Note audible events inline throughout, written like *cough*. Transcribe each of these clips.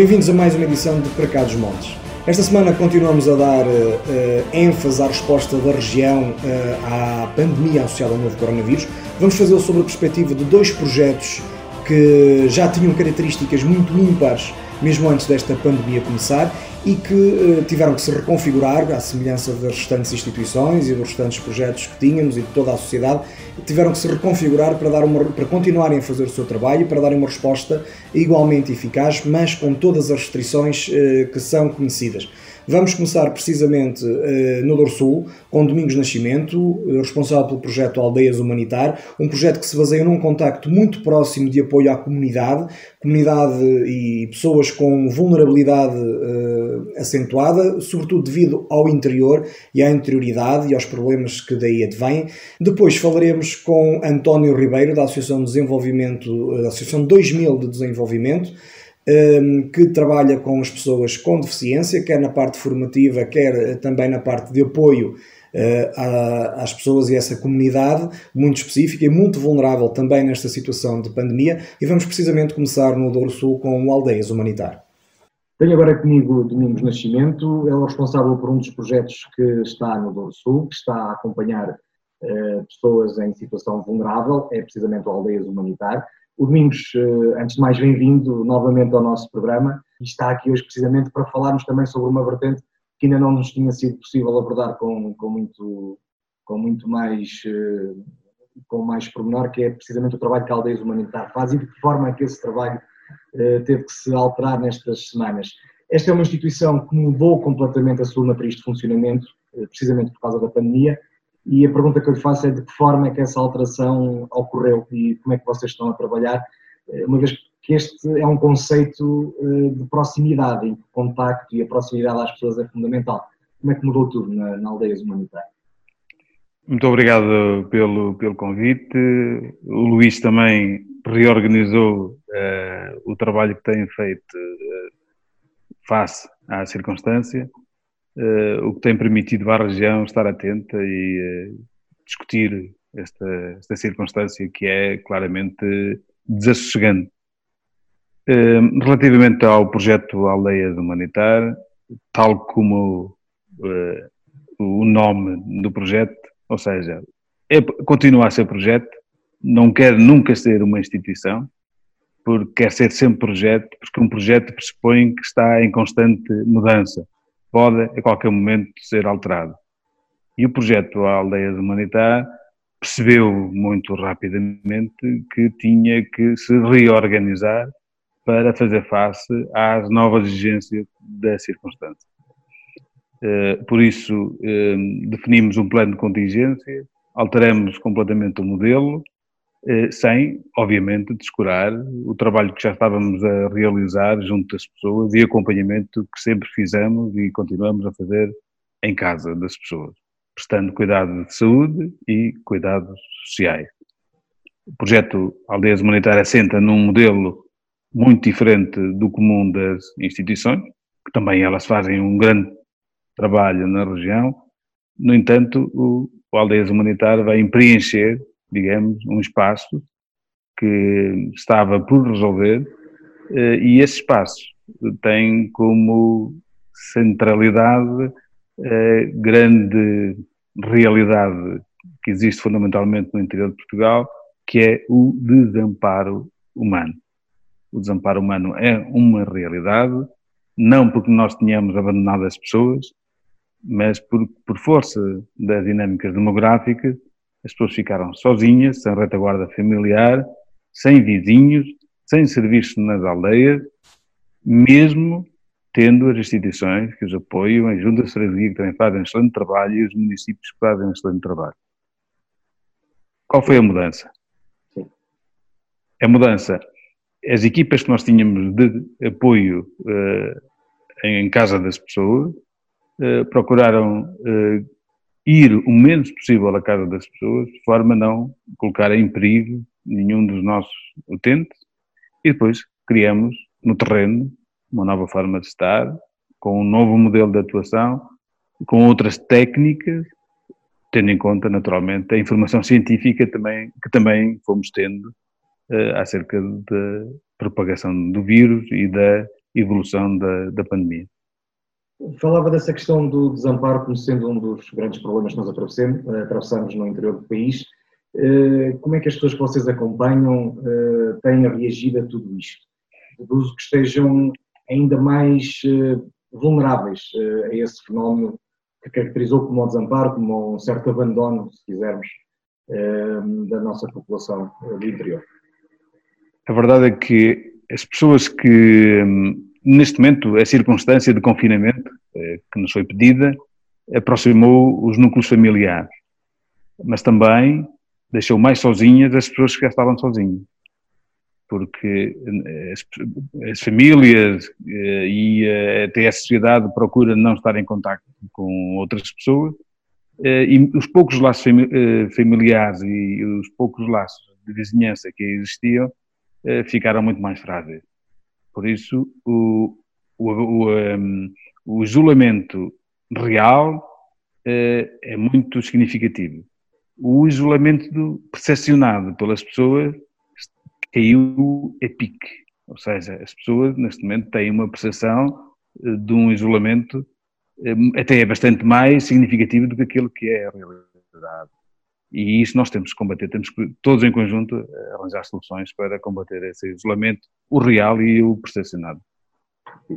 Bem-vindos a mais uma edição de Para Cá dos Montes. Esta semana continuamos a dar uh, ênfase à resposta da região uh, à pandemia associada ao novo coronavírus. Vamos fazê-lo sob a perspectiva de dois projetos que já tinham características muito ímpares mesmo antes desta pandemia começar e que uh, tiveram que se reconfigurar, à semelhança das restantes instituições e dos restantes projetos que tínhamos e de toda a sociedade, tiveram que se reconfigurar para, dar uma, para continuarem a fazer o seu trabalho e para darem uma resposta igualmente eficaz, mas com todas as restrições uh, que são conhecidas. Vamos começar precisamente uh, no Sul, com Domingos Nascimento, responsável pelo projeto Aldeias Humanitar, um projeto que se baseia num contacto muito próximo de apoio à comunidade, comunidade e pessoas com vulnerabilidade uh, acentuada, sobretudo devido ao interior e à interioridade e aos problemas que daí advêm. Depois falaremos com António Ribeiro, da Associação de Desenvolvimento, da Associação 2000 de Desenvolvimento, que trabalha com as pessoas com deficiência, quer na parte formativa, quer eh, também na parte de apoio uh, às pessoas e essa comunidade muito específica e muito vulnerável também nesta situação de pandemia. E vamos precisamente começar no Douro Sul com o Aldeias Humanitar. Tenho agora comigo Domingos Nascimento, é o responsável por um dos projetos que está no Douro Sul, que está a acompanhar uh, pessoas em situação vulnerável, é precisamente o Aldeias Humanitar. O Domingos, uh, antes de mais, bem-vindo novamente ao nosso programa e está aqui hoje precisamente para falarmos também sobre uma vertente que ainda não nos tinha sido possível abordar com, com, muito, com muito mais uh, com mais pormenor, que é precisamente o trabalho que a Aldeias Humanitar faz e de que forma é que esse trabalho uh, teve que se alterar nestas semanas. Esta é uma instituição que mudou completamente a sua matriz de funcionamento, precisamente por causa da pandemia, e a pergunta que eu lhe faço é de que forma é que essa alteração ocorreu e como é que vocês estão a trabalhar, uma vez que este é um conceito eh, de proximidade, em que o contacto e a proximidade às pessoas é fundamental. Como é que mudou tudo na, na Aldeias Humanitárias? Muito obrigado pelo, pelo convite. O Luís também reorganizou uh, o trabalho que tem feito uh, face à circunstância, uh, o que tem permitido à região estar atenta e discutir esta, esta circunstância que é claramente desassossegante. Ehm, relativamente ao projeto Aldeias Humanitar, tal como uh, o nome do projeto, ou seja, é, continua a ser projeto, não quer nunca ser uma instituição, porque quer ser sempre projeto, porque um projeto pressupõe que está em constante mudança, pode a qualquer momento ser alterado. E o projeto Aldeias Humanitar percebeu muito rapidamente que tinha que se reorganizar para fazer face às novas exigências da circunstância. Eh, por isso, eh, definimos um plano de contingência, alteramos completamente o modelo, sem, obviamente, descurar o trabalho que já estávamos a realizar junto das pessoas e acompanhamento que sempre fizemos e continuamos a fazer em casa das pessoas, prestando cuidado de saúde e cuidados sociais. O projeto Aldeias Humanitárias assenta num modelo muito diferente do comum das instituições, que também elas fazem um grande trabalho na região. No entanto, o, o Aldeias Humanitário vai preencher, digamos, um espaço que estava por resolver eh, e esse espaço tem como centralidade a eh, grande realidade que existe fundamentalmente no interior de Portugal, que é o desamparo humano. O desamparo humano é uma realidade, não porque nós tenhamos abandonado as pessoas, mas por, por força das dinâmicas demográficas, as pessoas ficaram sozinhas, sem retaguarda familiar, sem vizinhos, sem serviços nas aldeias, mesmo tendo as instituições que os apoiam, a Junta de Freguesia que também fazem um excelente trabalho e os municípios que fazem um excelente trabalho. Qual foi a mudança? A mudança as equipas que nós tínhamos de apoio uh, em casa das pessoas uh, procuraram uh, ir o menos possível à casa das pessoas, de forma a não colocar em perigo nenhum dos nossos utentes, e depois criamos no terreno uma nova forma de estar, com um novo modelo de atuação, com outras técnicas, tendo em conta, naturalmente, a informação científica também, que também fomos tendo uh, acerca de, propagação do vírus e da evolução da, da pandemia. Falava dessa questão do desamparo como sendo um dos grandes problemas que nós atravessamos no interior do país. Eh, como é que as pessoas que vocês acompanham eh, têm reagido a tudo isto? Deduzo que estejam ainda mais eh, vulneráveis a esse fenómeno que caracterizou como o desamparo, como um certo abandono, se quisermos, da nossa população do interior. A verdade é que as pessoas que hum, neste momento, a circunstância de confinamento eh, que nos foi pedida aproximou os núcleos familiares, mas também deixou mais sozinhas as pessoas que já estavam sozinhas. Porque eh, as, as famílias eh, e até a sociedade procura não estar em contato com outras pessoas e os poucos laços familiares e os poucos laços de vizinhança que existiam ficaram muito mais frágeis. Por isso, o, o, o, um, o isolamento real uh, é muito significativo. O isolamento percepcionado pelas pessoas caiu a pique. Ou seja, as pessoas neste momento têm uma percepção uh, de um isolamento uh, até é bastante mais significativo do que aquilo que é a realidade. E isso nós temos que combater, temos que todos em conjunto arranjar soluções para combater esse isolamento, o real e o percepcionado.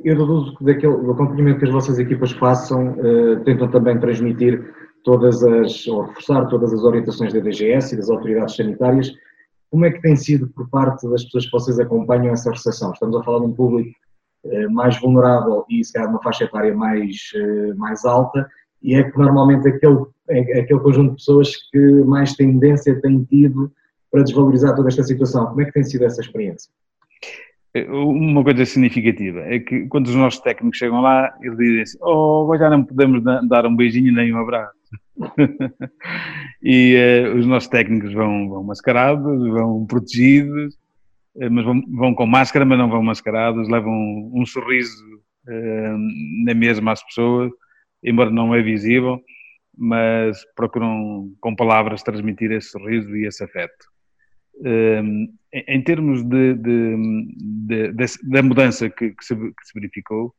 Eu deduzo que daquele, do acompanhamento que as vossas equipas façam, uh, tentam também transmitir todas as, ou reforçar todas as orientações da DGS e das autoridades sanitárias. Como é que tem sido por parte das pessoas que vocês acompanham essa recepção? Estamos a falar de um público uh, mais vulnerável e se calhar uma faixa etária mais, mais alta, e é normalmente aquele, é aquele conjunto de pessoas que mais tendência tem tido para desvalorizar toda esta situação. Como é que tem sido essa experiência? Uma coisa significativa é que quando os nossos técnicos chegam lá, eles dizem assim: Oh, já não podemos dar um beijinho nem um abraço. *laughs* e uh, os nossos técnicos vão, vão mascarados, vão protegidos, uh, mas vão, vão, com máscara, mas não vão mascarados, levam um, um sorriso uh, na mesma às pessoas embora não é visível, mas procuram com palavras transmitir esse sorriso e esse afeto. Um, em termos de, de, de, da mudança que, que, se, que se verificou,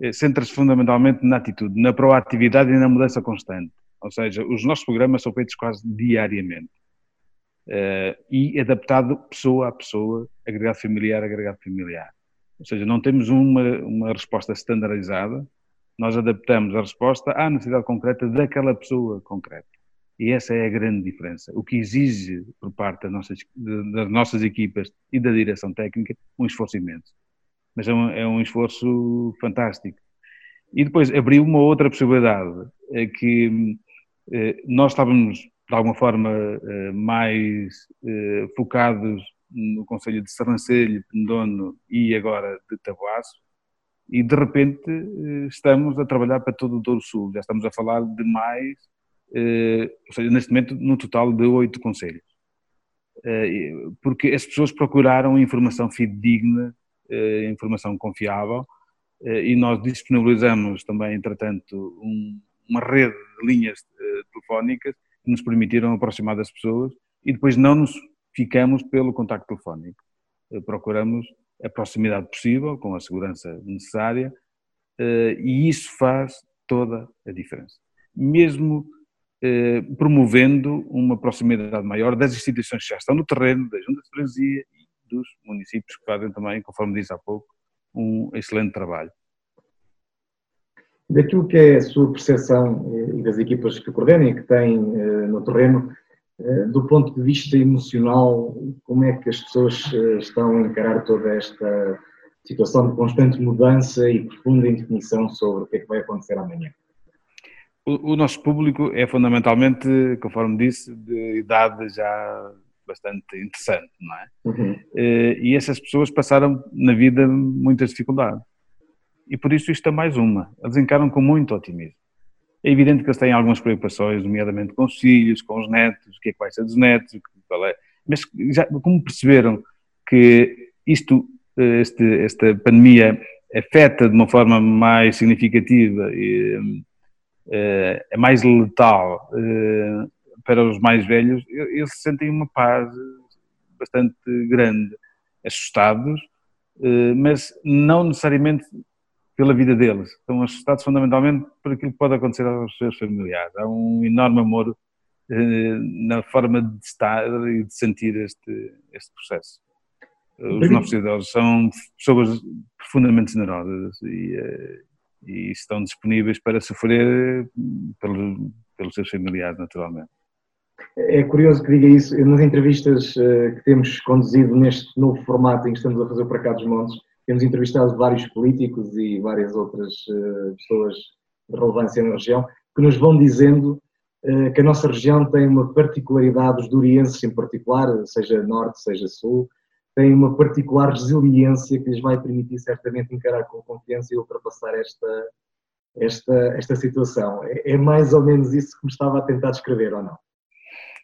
eh, centra-se fundamentalmente na atitude, na proatividade e na mudança constante. Ou seja, os nossos programas são feitos quase diariamente. Uh, e adaptado pessoa a pessoa, agregado familiar a agregado familiar. Ou seja, não temos uma, uma resposta standardizada, nós adaptamos a resposta à necessidade concreta daquela pessoa concreta. E essa é a grande diferença. O que exige por parte das nossas, das nossas equipas e da direção técnica um esforço imenso. Mas é um, é um esforço fantástico. E depois abriu uma outra possibilidade, é que eh, nós estávamos, de alguma forma, eh, mais eh, focados no Conselho de Sarrancelho, Pendono e agora de Tabuaço, e de repente eh, estamos a trabalhar para todo o Douro Sul, já estamos a falar de mais, eh, ou seja, neste momento no total de oito conselhos. Eh, porque as pessoas procuraram informação fidedigna, informação confiável, e nós disponibilizamos também, entretanto, uma rede de linhas telefónicas que nos permitiram aproximar das pessoas e depois não nos ficamos pelo contacto telefónico. Procuramos a proximidade possível, com a segurança necessária, eh, e isso faz toda a diferença. Mesmo eh, promovendo uma proximidade maior das instituições que já estão no terreno, da Junta de Freguesia e dos municípios que fazem também, conforme disse há pouco, um excelente trabalho. Daquilo que é a sua percepção eh, e das equipas que coordenam e que têm no terreno, do ponto de vista emocional, como é que as pessoas eh, estão a encarar toda esta situação de constante mudança e profunda indefinição sobre o que é que vai acontecer amanhã? O, o nosso público é fundamentalmente, conforme disse, de idade já bastante interessante, não é? Uhum. Eh, e essas pessoas passaram na vida muitas dificuldades. E por isso isto é mais uma. Eles encaram com muito otimismo. É evidente que eles têm algumas preocupações, nomeadamente com os filhos, com os netos, o que é que vai ser dos netos, é. mas já, como perceberam que isto, este, esta pandemia afeta de uma forma mais significativa e é, é mais letal é, para os mais velhos, eles sentem uma paz bastante grande, assustados, mas não necessariamente pela vida deles. Estão assustados fundamentalmente por aquilo que pode acontecer aos seus familiares. Há um enorme amor na forma de estar e de sentir este, este processo. Os nossos idosos são pessoas profundamente generosas e, e estão disponíveis para sofrer pelos, pelos seus familiares, naturalmente. É curioso que diga isso. Nas entrevistas uh, que temos conduzido neste novo formato em que estamos a fazer para cá dos Montes, temos entrevistado vários políticos e várias outras uh, pessoas de relevância na região que nos vão dizendo uh, que a nossa região tem uma particularidade, os durienses em particular, seja norte, seja sul, tem uma particular resiliência que lhes vai permitir certamente encarar com confiança e ultrapassar esta, esta, esta situação. É, é mais ou menos isso que me estava a tentar descrever, ou não?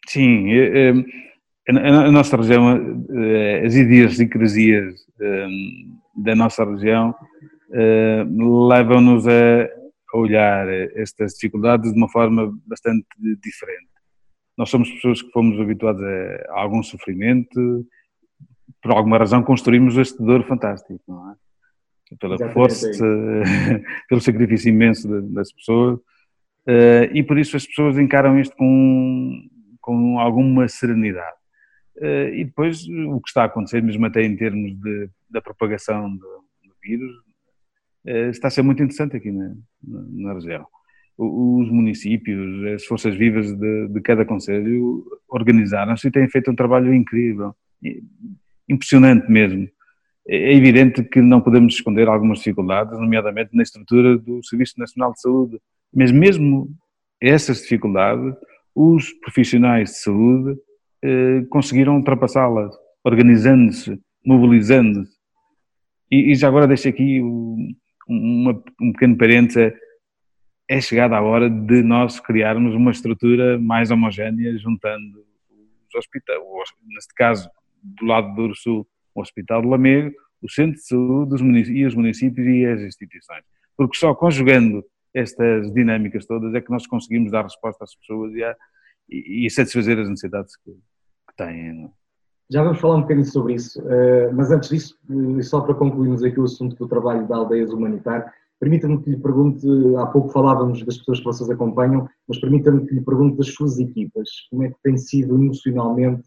Sim, é, a nossa região, as idiosincrasias da nossa região levam-nos a olhar estas dificuldades de uma forma bastante diferente. Nós somos pessoas que fomos habituadas a algum sofrimento, por alguma razão construímos este dor fantástico, não é? Pela Exatamente. força, *laughs* pelo sacrifício imenso das pessoas, e por isso as pessoas encaram isto com, com alguma serenidade. E depois o que está a acontecer, mesmo até em termos de, da propagação do, do vírus, está a ser muito interessante aqui na, na, região. Os municípios, as forças vivas de, de cada conselho organizaram-se e têm feito um trabalho incrível impressionante mesmo. É evidente que não podemos esconder algumas dificuldades, nomeadamente na estrutura do Serviço Nacional de Saúde, mas mesmo essas dificuldades, os profissionais de saúde eh, conseguiram ultrapassá-las, organizando-se, mobilizando-se. E, e, já agora deixo aqui um, uma, um pequeno parênteses, é chegada a hora de nós criarmos uma estrutura mais homogénea, juntando os hospitais, neste caso do lado do Sul, o Hospital de Lamego, o Centro de Saúde os e os municípios e as instituições. Porque só conjugando estas dinâmicas todas é que nós conseguimos dar resposta às pessoas e, a, e, e satisfazer as necessidades que têm. É? Já vamos falar um bocadinho sobre isso, eh, mas antes disso, eh, só para concluirmos aqui o assunto do trabalho da Aldeias Humanitar, permita-me que lhe pergunte, há pouco falávamos das pessoas que vocês acompanham, mas permita-me que lhe pergunte das suas equipas, como é que tem sido emocionalmente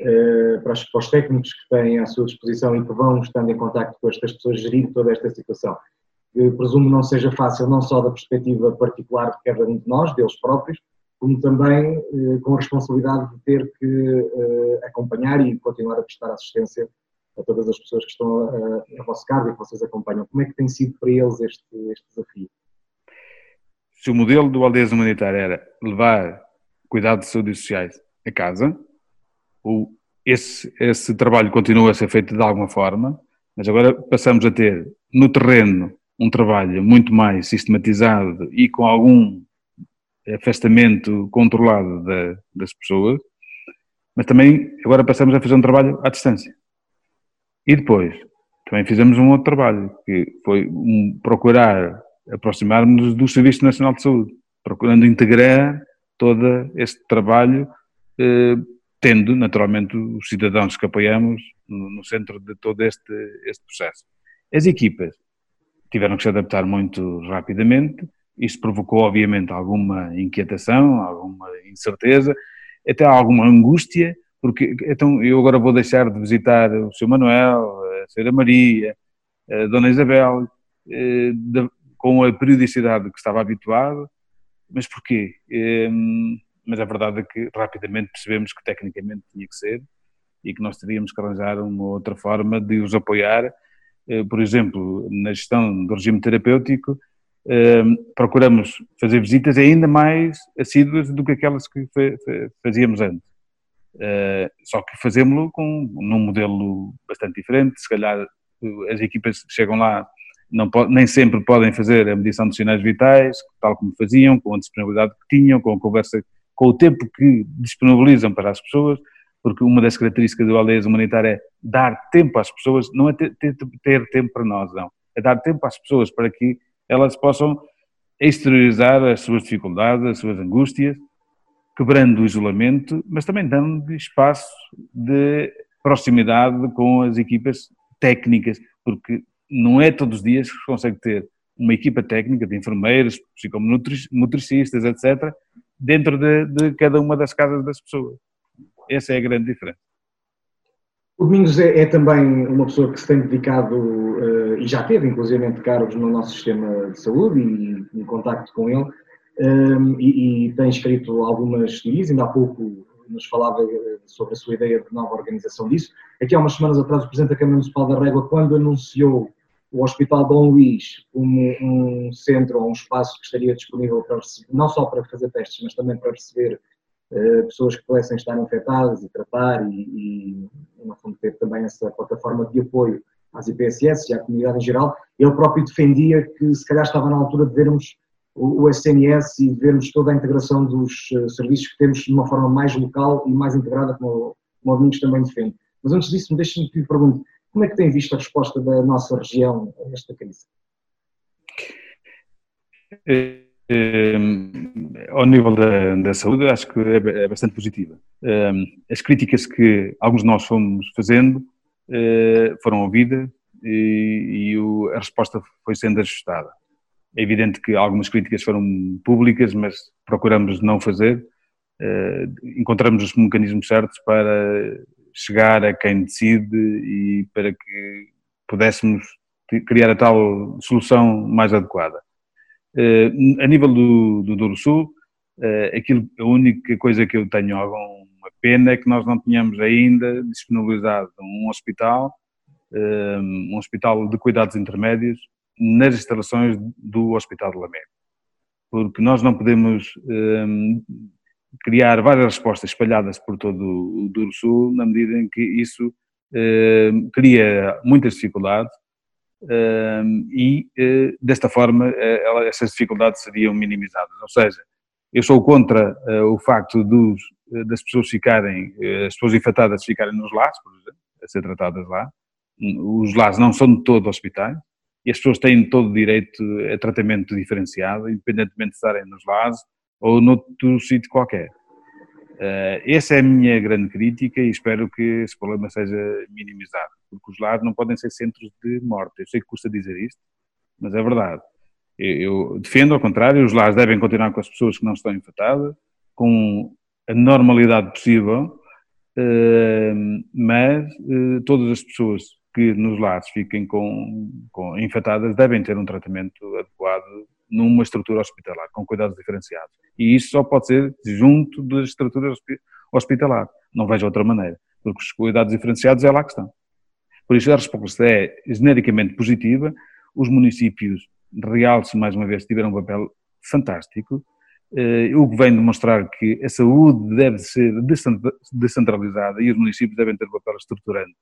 eh, para, os, técnicos que têm à sua disposição e que vão estando em contato com estas pessoas gerir toda esta situação. Que presumo não seja fácil, não só da perspectiva particular de cada um de nós, deles próprios, como também eh, com a responsabilidade de ter que eh, acompanhar e continuar a prestar assistência a todas as pessoas que estão a, a vosso cargo e que vocês acompanham. Como é que tem sido para eles este, este desafio? Se o modelo do Aldeias Humanitária era levar cuidado de saúde e sociais a casa, o, esse, esse trabalho continua a ser feito de alguma forma, mas agora passamos a ter no terreno um trabalho muito mais sistematizado e com algum afastamento controlado da, das pessoas, mas também agora passamos a fazer um trabalho à distância. E depois, também fizemos um outro trabalho, que foi um, procurar aproximar-nos do Serviço Nacional de Saúde, procurando integrar todo este trabalho eh, tendo naturalmente os cidadãos que apoiamos no, no centro de todo este, este processo. As equipas tiveram que se adaptar muito rapidamente, isso provocou obviamente alguma inquietação, alguma incerteza, até alguma angústia, porque então eu agora vou deixar de visitar o Sr. Manuel, a Sra. Maria, a Dona Isabel, eh, com a periodicidade que estava habituado, mas porquê? Eh, mas a verdade é que rapidamente percebemos que tecnicamente tinha que ser e que nós teríamos que arranjar uma outra forma de os apoiar. Eh, por exemplo, na gestão do regime terapêutico, procuramos fazer visitas ainda mais assíduas do que aquelas que fazíamos antes. Eh, só que fazemos-lo com num modelo bastante diferente. Se calhar as equipas que chegam lá não, nem sempre podem fazer a medição dos sinais vitais, tal como faziam, com a disponibilidade que tinham, com a conversa com o tempo que disponibilizam para as pessoas, porque uma das características do Aldeias Humanitária é dar tempo às pessoas, não é ter, ter, ter tempo para nós, não. É dar tempo às pessoas para que elas possam exteriorizar as suas dificuldades, as suas angústias, quebrando o isolamento, mas também dando espaço de proximidade com as equipas técnicas, porque não é todos os dias que se consegue ter uma equipa técnica de enfermeiros, psicomotricistas, etc., dentro de, de, cada uma das casas das pessoas. Essa é a grande diferença. O Domingos é, é também uma pessoa que se tem dedicado uh, e já teve, inclusive, cargos no nosso sistema de saúde e em contacto com ele, um, eh, e, e, tem escrito algumas teorias, ainda há pouco nos falava eh, sobre a sua ideia de nova organização disso. Aqui há umas semanas atrás, o Presidente da Câmara Municipal da Régua, quando anunciou o Hospital Dom Luís como um centro ou um espaço que estaria disponível para não só para fazer testes, mas também para receber uh, pessoas que pudessem estar infectadas e tratar e, e, no fundo, ter também essa plataforma de apoio às IPSS e à comunidade em geral, ele próprio defendia que se calhar estava na altura de vermos o, SNS e vermos toda a integração dos uh, serviços que temos de uma forma mais local e mais integrada, como, como o também defende. Mas antes disso, deixe-me que lhe pergunte, como é que tem visto a resposta da nossa região a esta crise? É, é, ao nível da, da, saúde, acho que é, é bastante positiva. As críticas que alguns de nós fomos fazendo foram ouvidas e, e o, a resposta foi sendo ajustada. É evidente que algumas críticas foram públicas, mas procuramos não fazer. É, encontramos os mecanismos certos para chegar a quem decide e para que pudéssemos criar a tal solução mais adequada. Eh, a nível do, do Douro Sul, eh, aquilo, a única coisa que eu tenho alguma pena que nós não tínhamos ainda disponibilizado um hospital, eh, um hospital de cuidados intermédios nas instalações do Hospital de Lamego. Porque nós não podemos criar várias respostas espalhadas por todo o Douro Sul, na medida em que isso eh, cria muitas dificuldades eh, e, eh, desta forma, ela, essas dificuldades seriam minimizadas. Ou seja, eu sou contra o facto dos, das pessoas ficarem, as pessoas infectadas ficarem nos lares, por exemplo, a ser tratadas lá. Os lares não são de todo hospitais e as pessoas têm todo o direito a tratamento diferenciado, independentemente de estarem nos lares ou noutro sítio qualquer. Uh, essa é a minha grande crítica e espero que esse problema seja minimizado, porque os lares não podem ser centros de morte. Eu sei que custa dizer isto, mas é verdade. Eu, eu defendo, ao contrário, os lares devem continuar com as pessoas que não estão infectadas, com a normalidade possível, uh, mas uh, todas as pessoas que nos lares fiquem com, com infectadas devem ter um tratamento adequado numa estrutura hospitalar, com cuidados diferenciados. E isso só pode ser junto das estruturas hospitalares. Não vejo outra maneira, porque os cuidados diferenciados é lá que estão. Por isso a resposta é genericamente positiva. Os municípios, realce mais uma vez, tiveram um papel fantástico. Eh, o vem demonstrar que a saúde deve ser descentralizada e os municípios devem ter um papel estruturante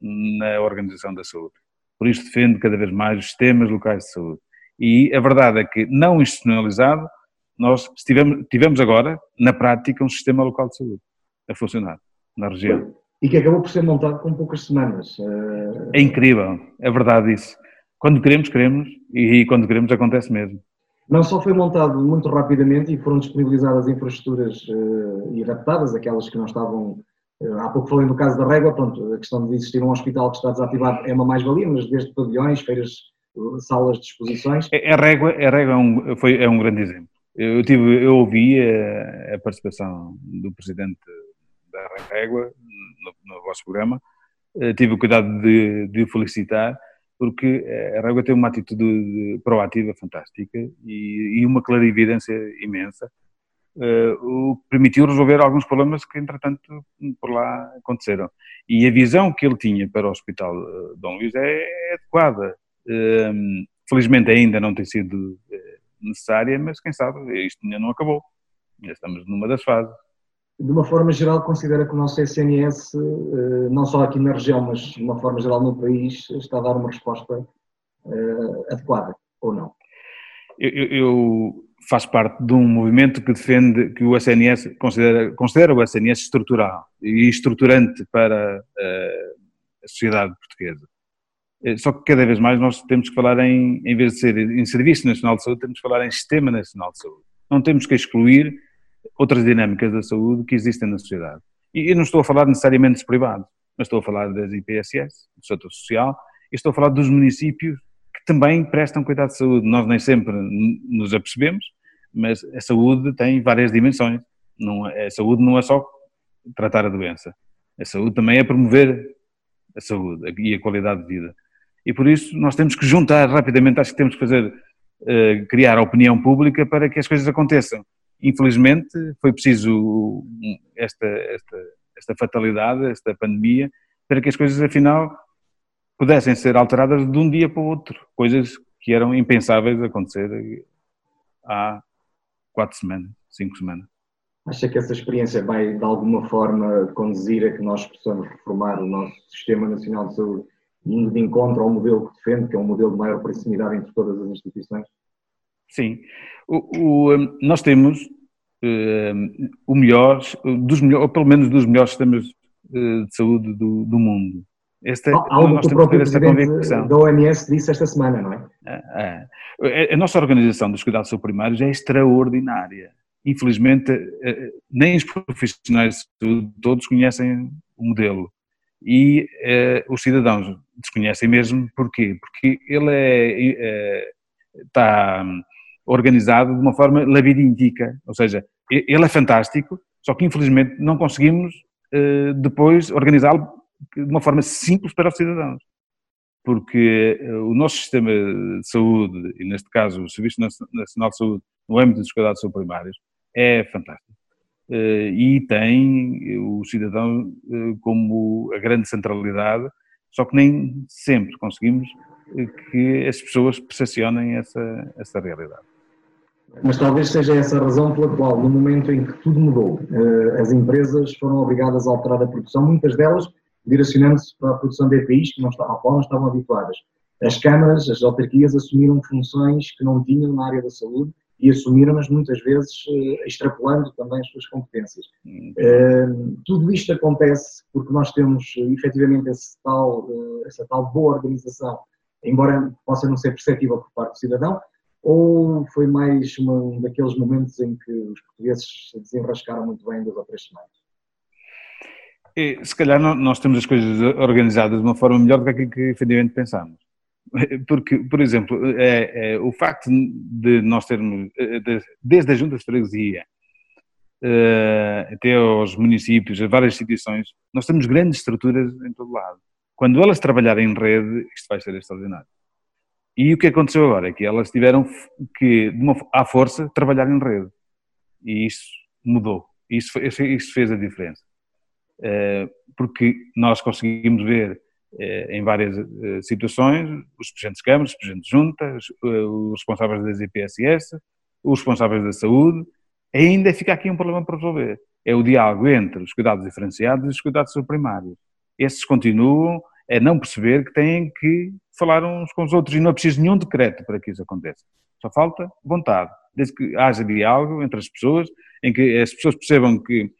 na organização da saúde. Por isso defendo cada vez mais os sistemas locais de saúde e a verdade é que, não institucionalizado, nós tivemos, tivemos agora, na prática, um sistema local de saúde a funcionar na região. E que acabou por ser montado com poucas semanas. É incrível, é verdade isso. Quando queremos, queremos, e quando queremos acontece mesmo. Não só foi montado muito rapidamente e foram disponibilizadas infraestruturas uh, e adaptadas, aquelas que não estavam. Uh, há pouco falei no caso da régua, pronto, a questão de existir um hospital que está desativado é uma mais-valia, mas desde pavilhões, feiras salas de exposições. A régua, a régua é, um, foi, é um grande exemplo. Eu, tive, eu ouvi a, a participação do presidente da régua no, no vosso programa, tive o cuidado de, de o felicitar, porque a régua tem uma atitude proativa fantástica e, e uma clarividência imensa, uh, o que permitiu resolver alguns problemas que, entretanto, por lá aconteceram. E a visão que ele tinha para o Hospital eh, Dom Luís é, é adequada. Um, felizmente ainda não tem sido eh, necessária, mas quem sabe, isto ainda não acabou. Já estamos numa das fases. De uma forma geral, considera que o nosso SNS, eh, não só aqui na região, mas de uma forma geral no país, está a dar uma resposta eh, adequada, ou não? Eu, eu faço parte de um movimento que defende que o SNS considera, considera o SNS estrutural e estruturante para a sociedade portuguesa. Eh, só que cada vez mais nós temos que falar em, em vez de ser em Serviço Nacional de Saúde, temos que falar em Sistema Nacional de Saúde. Não temos que excluir outras dinâmicas da saúde que existem na sociedade. E eu não estou a falar necessariamente dos privados, mas estou a falar das IPSS, do setor social, e estou a falar dos municípios que também prestam cuidado de saúde. Nós nem sempre nos apercebemos, mas a saúde tem várias dimensões. Não, é, a saúde não é só tratar a doença. A saúde também é promover a saúde e a qualidade de vida. E por isso nós temos que juntar rapidamente, acho que temos que fazer, uh, criar a opinião pública para que as coisas aconteçam. Infelizmente foi preciso esta, esta, esta fatalidade, esta pandemia, para que as coisas afinal pudessem ser alteradas de um dia para o outro, coisas que eram impensáveis acontecer há quatro semanas, cinco semanas. Acha que essa experiência vai, de alguma forma, conduzir a que nós possamos reformar o nosso Sistema Nacional de Saúde, indo de encontro ao modelo que defende, que é um modelo de maior proximidade entre todas as instituições? Sim. O, o, hum, nós temos uh, o melhor, dos melhor, ou pelo menos dos melhores sistemas uh, de saúde do, do mundo. Esta, Algo que o próprio presidente da OMS disse esta semana, não é? é? é. A nossa organização dos cuidados primários é extraordinária. Infelizmente, eh, nem os profissionais de saúde todos conhecem o modelo. E eh, os cidadãos desconhecem mesmo porquê? Porque ele é, é, está organizado de uma forma labiríntica, ou seja, ele é fantástico, só que infelizmente não conseguimos eh, depois organizá-lo de uma forma simples para os cidadãos. Porque eh, o nosso sistema de saúde, e neste caso o Serviço Nacional de Saúde, no âmbito dos cuidados primários, é fantástico. Eh, e tem o cidadão como a grande centralidade, só que nem sempre conseguimos que as pessoas percepcionem essa, essa realidade. Mas talvez seja essa a razão pela qual, no momento em que tudo mudou, as empresas foram obrigadas a alterar a produção, muitas delas direcionando-se para a produção de EPIs que não estavam, a qual não estavam habituadas. As câmaras, as autarquias assumiram funções que não tinham na área da saúde e assumiram-nas muitas vezes eh, extrapolando também as suas competências. Uh, tudo isto acontece porque nós temos efetivamente tal, essa tal boa organização, embora possa não ser perceptível por parte do cidadão, ou foi mais um daqueles momentos em que os portugueses se desenrascaram muito bem duas ou três semanas? E, se calhar nós temos as coisas organizadas de uma forma melhor do que aquilo que efetivamente pensamos. Porque, por exemplo, é, é, o facto de nós termos, eh, de, desde a Junta de Freguesia uh, até aos municípios, a várias instituições, nós temos grandes estruturas em todo lado. Quando elas trabalharem em rede, isto vai ser extraordinário. E o que aconteceu agora é que elas tiveram que, de uma, à força, trabalhar em rede. E isso mudou. Isso, isso fez a diferença. Eh, porque nós conseguimos ver eh, em várias eh, situações os presidentes de câmaras, os presidentes de juntas, os responsáveis das IPSS, os responsáveis da saúde, ainda fica aqui um problema para resolver. É o diálogo entre os cuidados diferenciados e os cuidados subprimários. Esses continuam a não perceber que têm que falar uns com os outros e não é preciso nenhum decreto para que isso aconteça. Só falta vontade. Desde que haja diálogo entre as pessoas, em que as pessoas percebam que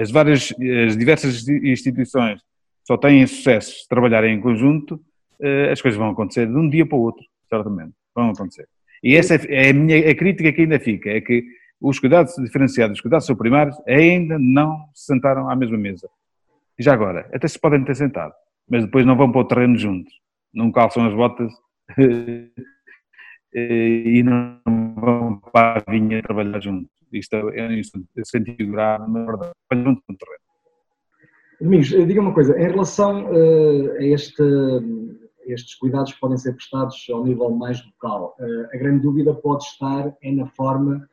as várias, as diversas instituições só têm sucesso se trabalharem em conjunto, eh, as coisas vão acontecer de um dia para o outro, certamente, vão acontecer. E essa é, é a minha a crítica que ainda fica, é que os cuidados diferenciados, os cuidados subprimários ainda não se sentaram à mesma mesa. E já agora, até se podem ter sentado, mas depois não vão para o terreno juntos, não calçam as botas *laughs* e não vão para a vinha trabalhar juntos. Isto é, é sentido grave, na verdade, junto no terreno. Domingos, eh, diga uma coisa, em relação uh, a este, estes cuidados que podem ser prestados ao nível mais local, uh, a grande dúvida pode estar é na forma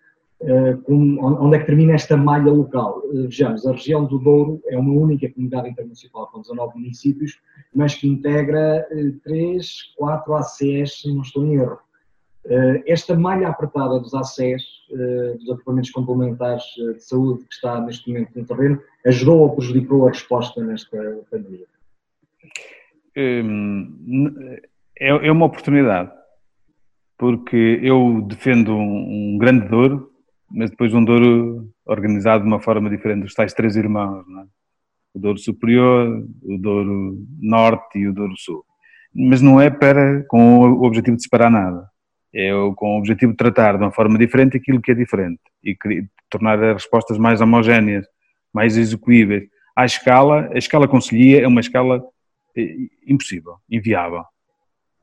como, onde é que termina esta malha local. vejamos, a região do Douro é uma única comunidade intermunicipal com 19 municípios, mas que integra 3, 4 ACS, se não estou em erro. Eh, esta malha apertada dos ACES, eh, dos agrupamentos complementares eh, de saúde que está neste momento no terreno, ajudou ou prejudicou a resposta nesta pandemia? Hum, é, é uma oportunidade, porque eu defendo um, grande Douro, mas depois um Douro organizado de uma forma diferente dos tais três irmãos, é? o Douro Superior, o Douro Norte e o Douro Sul. Mas não é para, com o objetivo de separar nada é com o objetivo de tratar de uma forma diferente aquilo que é diferente e tornar as respostas mais homogéneas, mais execuíveis. à escala, a escala Conselhia é uma escala eh, impossível, inviável.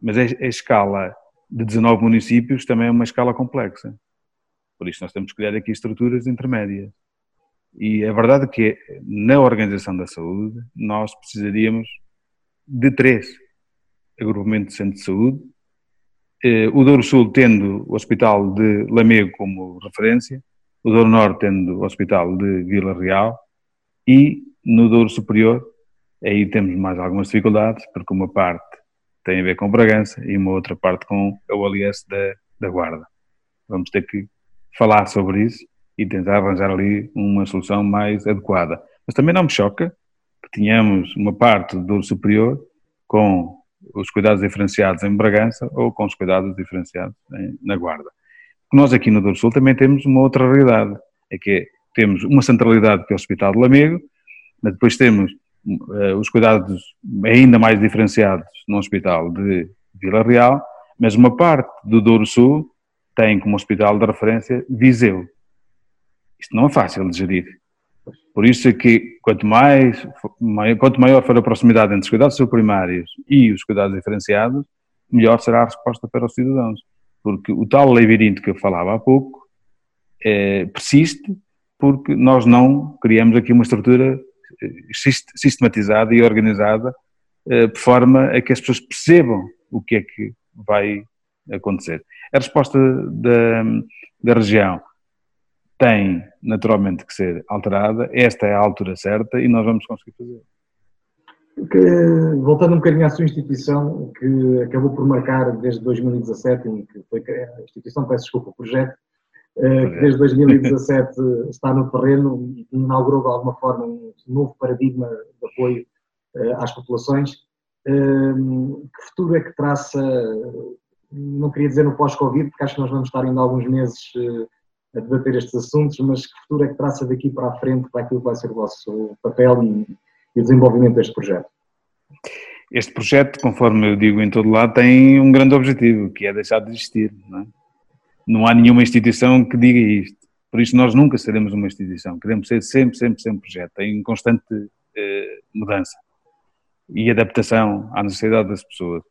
Mas a, a escala de 19 municípios também é uma escala complexa. Por isso nós temos que criar aqui estruturas intermédias. E a verdade é que na organização da saúde nós precisaríamos de três agrupamentos de centro de saúde, eh, o Douro Sul tendo o Hospital de Lamego como referência, o Douro Norte tendo o Hospital de Vila Real e no Douro Superior aí temos mais algumas dificuldades, porque uma parte tem a ver com Bragança e uma outra parte com o aliança da, da Guarda. Vamos ter que falar sobre isso e tentar arranjar ali uma solução mais adequada. Mas também não me choca que tenhamos uma parte do Superior com os cuidados diferenciados em Bragança ou com os cuidados diferenciados em, na Guarda. Nós aqui no Douro Sul também temos uma outra realidade, é que temos uma centralidade que é o Hospital de Lamego, mas depois temos uh, os cuidados ainda mais diferenciados no Hospital de Vila Real, mas uma parte do Douro Sul tem como hospital de referência Viseu. Isto não é fácil de gerir. Por isso é que quanto mais, quanto maior for a proximidade entre os cuidados primários e os cuidados diferenciados, melhor será a resposta para os cidadãos. Porque o tal labirinto que eu falava há pouco é, persiste porque nós não criamos aqui uma estrutura eh, sistematizada e organizada eh, de forma a que as pessoas percebam o que é que vai acontecer. A resposta da, da região tem naturalmente que ser alterada, esta é a altura certa e nós vamos conseguir fazer. Voltando um bocadinho à sua instituição, que acabou por marcar desde 2017, em que foi a instituição, peço desculpa, o projeto, eh, que desde 2017 *laughs* está no terreno e inaugurou de alguma forma um novo paradigma de apoio eh, às populações. Eh, que futuro é que traça, não queria dizer no pós-Covid, porque acho que nós vamos estar ainda alguns meses a debater estes assuntos, mas que futuro é que traça daqui para a frente para aquilo que vai ser o vosso papel e, e o desenvolvimento deste projeto? Este projeto, conforme eu digo em todo lado, tem um grande objetivo, que é deixar de existir. Não, é? não há nenhuma instituição que diga isto. Por isso nós nunca seremos uma instituição. Queremos ser sempre, sempre, sempre projeto, em constante eh, mudança e adaptação à necessidade das pessoas.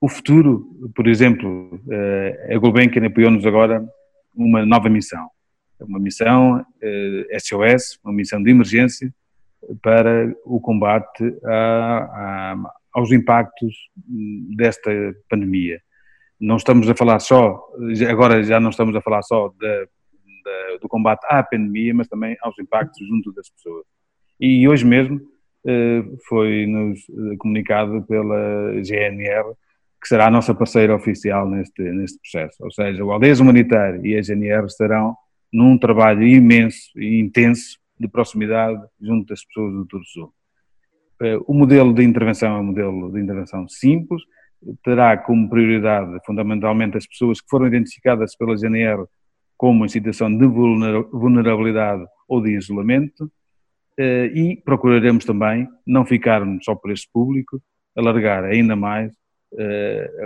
O futuro, por exemplo, eh, a Gulbenkian apoiou-nos agora uma nova missão. Uma missão eh, SOS, uma missão de emergência para o combate a, a, aos impactos desta pandemia. Não estamos a falar só, agora já não estamos a falar só do combate à pandemia, mas também aos impactos junto das pessoas. E hoje mesmo eh, foi-nos comunicado pela GNR que será a nossa parceira oficial neste, neste processo. Ou seja, o Aldeias Humanitário e a GNR estarão num trabalho imenso e intenso de proximidade junto das pessoas do Tour Sul. Eh, o modelo de intervenção é um modelo de intervenção simples, terá como prioridade fundamentalmente as pessoas que foram identificadas pela GNR como em situação de vulnerabilidade ou de isolamento eh, e procuraremos também não ficarmos só por este público, alargar ainda mais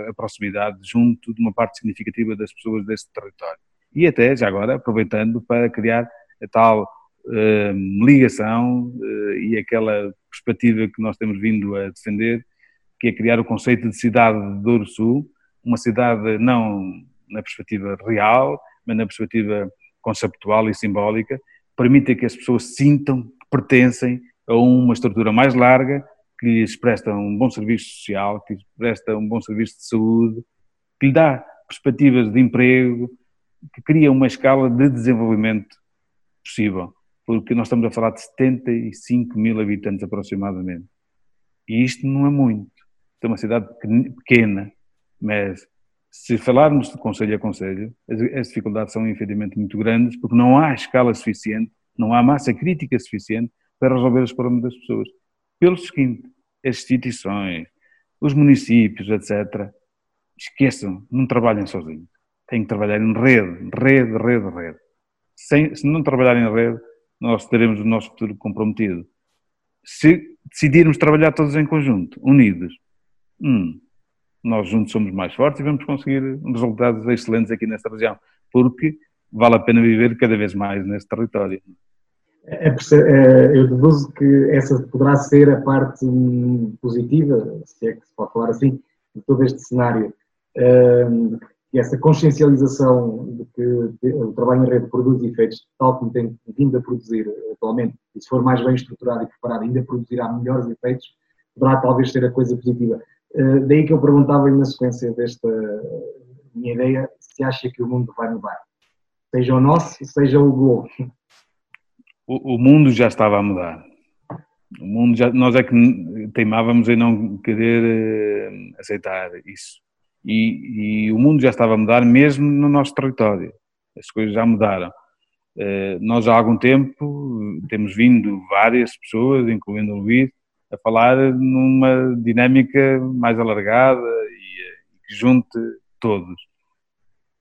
a proximidade junto de uma parte significativa das pessoas deste território. E até, já agora, aproveitando para criar a tal uh, ligação uh, e aquela perspectiva que nós temos vindo a defender, que é criar o conceito de cidade de Douro Sul, uma cidade não na perspectiva real, mas na perspectiva conceptual e simbólica, permita que as pessoas sintam que pertencem a uma estrutura mais larga que lhes presta um bom serviço social, que lhes presta um bom serviço de saúde, que lhe dá perspectivas de emprego, que cria uma escala de desenvolvimento possível, porque nós estamos a falar de 75 mil habitantes aproximadamente. E isto não é muito. É uma cidade pequena, mas se falarmos de conselho a conselho, as, dificuldades são efetivamente muito grandes, porque não há escala suficiente, não há massa crítica suficiente para resolver os problemas das pessoas pelo seguinte: as instituições, os municípios, etc., esqueçam, não trabalhem sozinhos. Têm que trabalhar em rede, rede, rede, rede. Sem, se não trabalhar em rede, nós teremos o nosso futuro comprometido. Se decidirmos trabalhar todos em conjunto, unidos, hum, nós juntos somos mais fortes e vamos conseguir resultados excelentes aqui nesta região, porque vale a pena viver cada vez mais neste território. É, é, eu deduzo que essa poderá ser a parte positiva, se é que se pode falar assim, de todo este cenário. E essa consciencialização de que o trabalho em rede produz efeitos tal como tem vindo a produzir atualmente, e se for mais bem estruturado e preparado, ainda produzirá melhores efeitos, poderá talvez ser a coisa positiva. Daí que eu perguntava-lhe na sequência desta minha ideia, se acha que o mundo vai mudar. Seja o nosso, seja o globo *laughs* o, mundo já estava a mudar. O mundo já, nós é que teimávamos em não querer uh, aceitar isso. E, e, o mundo já estava a mudar mesmo no nosso território. As coisas já mudaram. Uh, nós há algum tempo temos vindo várias pessoas, incluindo o Luís, a falar numa dinâmica mais alargada e, eh, que junte todos.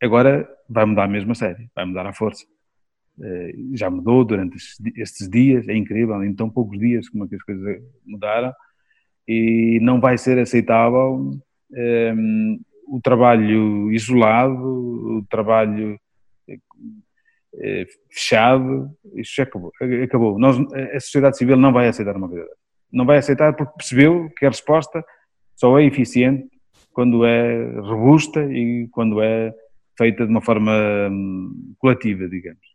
Agora vai mudar mesmo a sério, vai mudar a força. Eh, já mudou durante estes dias, é incrível, em tão poucos dias como é que as coisas mudaram, e não vai ser aceitável um, ehm, o trabalho isolado, o trabalho é, fechado, isso já acabou. acabou. Nós, a sociedade civil não vai aceitar uma coisa Não vai aceitar porque percebeu que a resposta só é eficiente quando é robusta e quando é feita de uma forma hum, coletiva, digamos.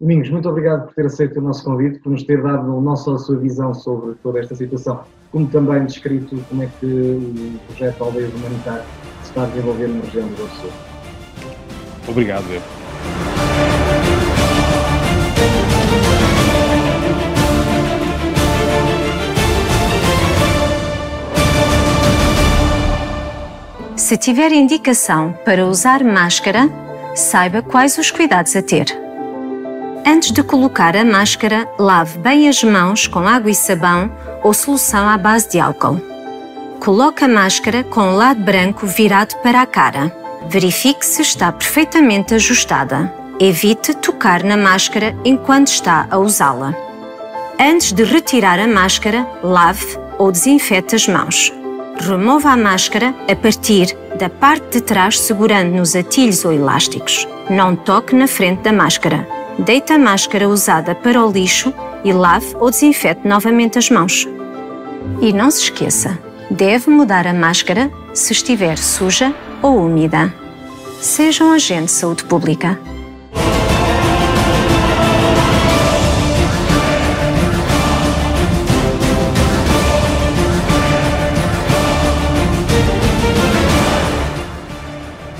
Domingos, muito obrigado por ter aceito o nosso convite, por nos ter dado não só a sua visão sobre toda esta situação, como também descrito como é que o projeto Aldeias Humanitárias se está a desenvolver na região do Sul. Obrigado, eu. Se tiver indicação para usar máscara, saiba quais os cuidados a ter. Antes de colocar a máscara, lave bem as mãos com água e sabão ou solução à base de álcool. Coloque a máscara com o lado branco virado para a cara. Verifique se está perfeitamente ajustada. Evite tocar na máscara enquanto está a usá-la. Antes de retirar a máscara, lave ou desinfete as mãos. Remova a máscara a partir da parte de trás segurando nos atilhos ou elásticos. Não toque na frente da máscara deite a máscara usada para o lixo e lave ou desinfete novamente as mãos. E não se esqueça, deve mudar a máscara se estiver suja ou úmida. Seja um agente de saúde pública.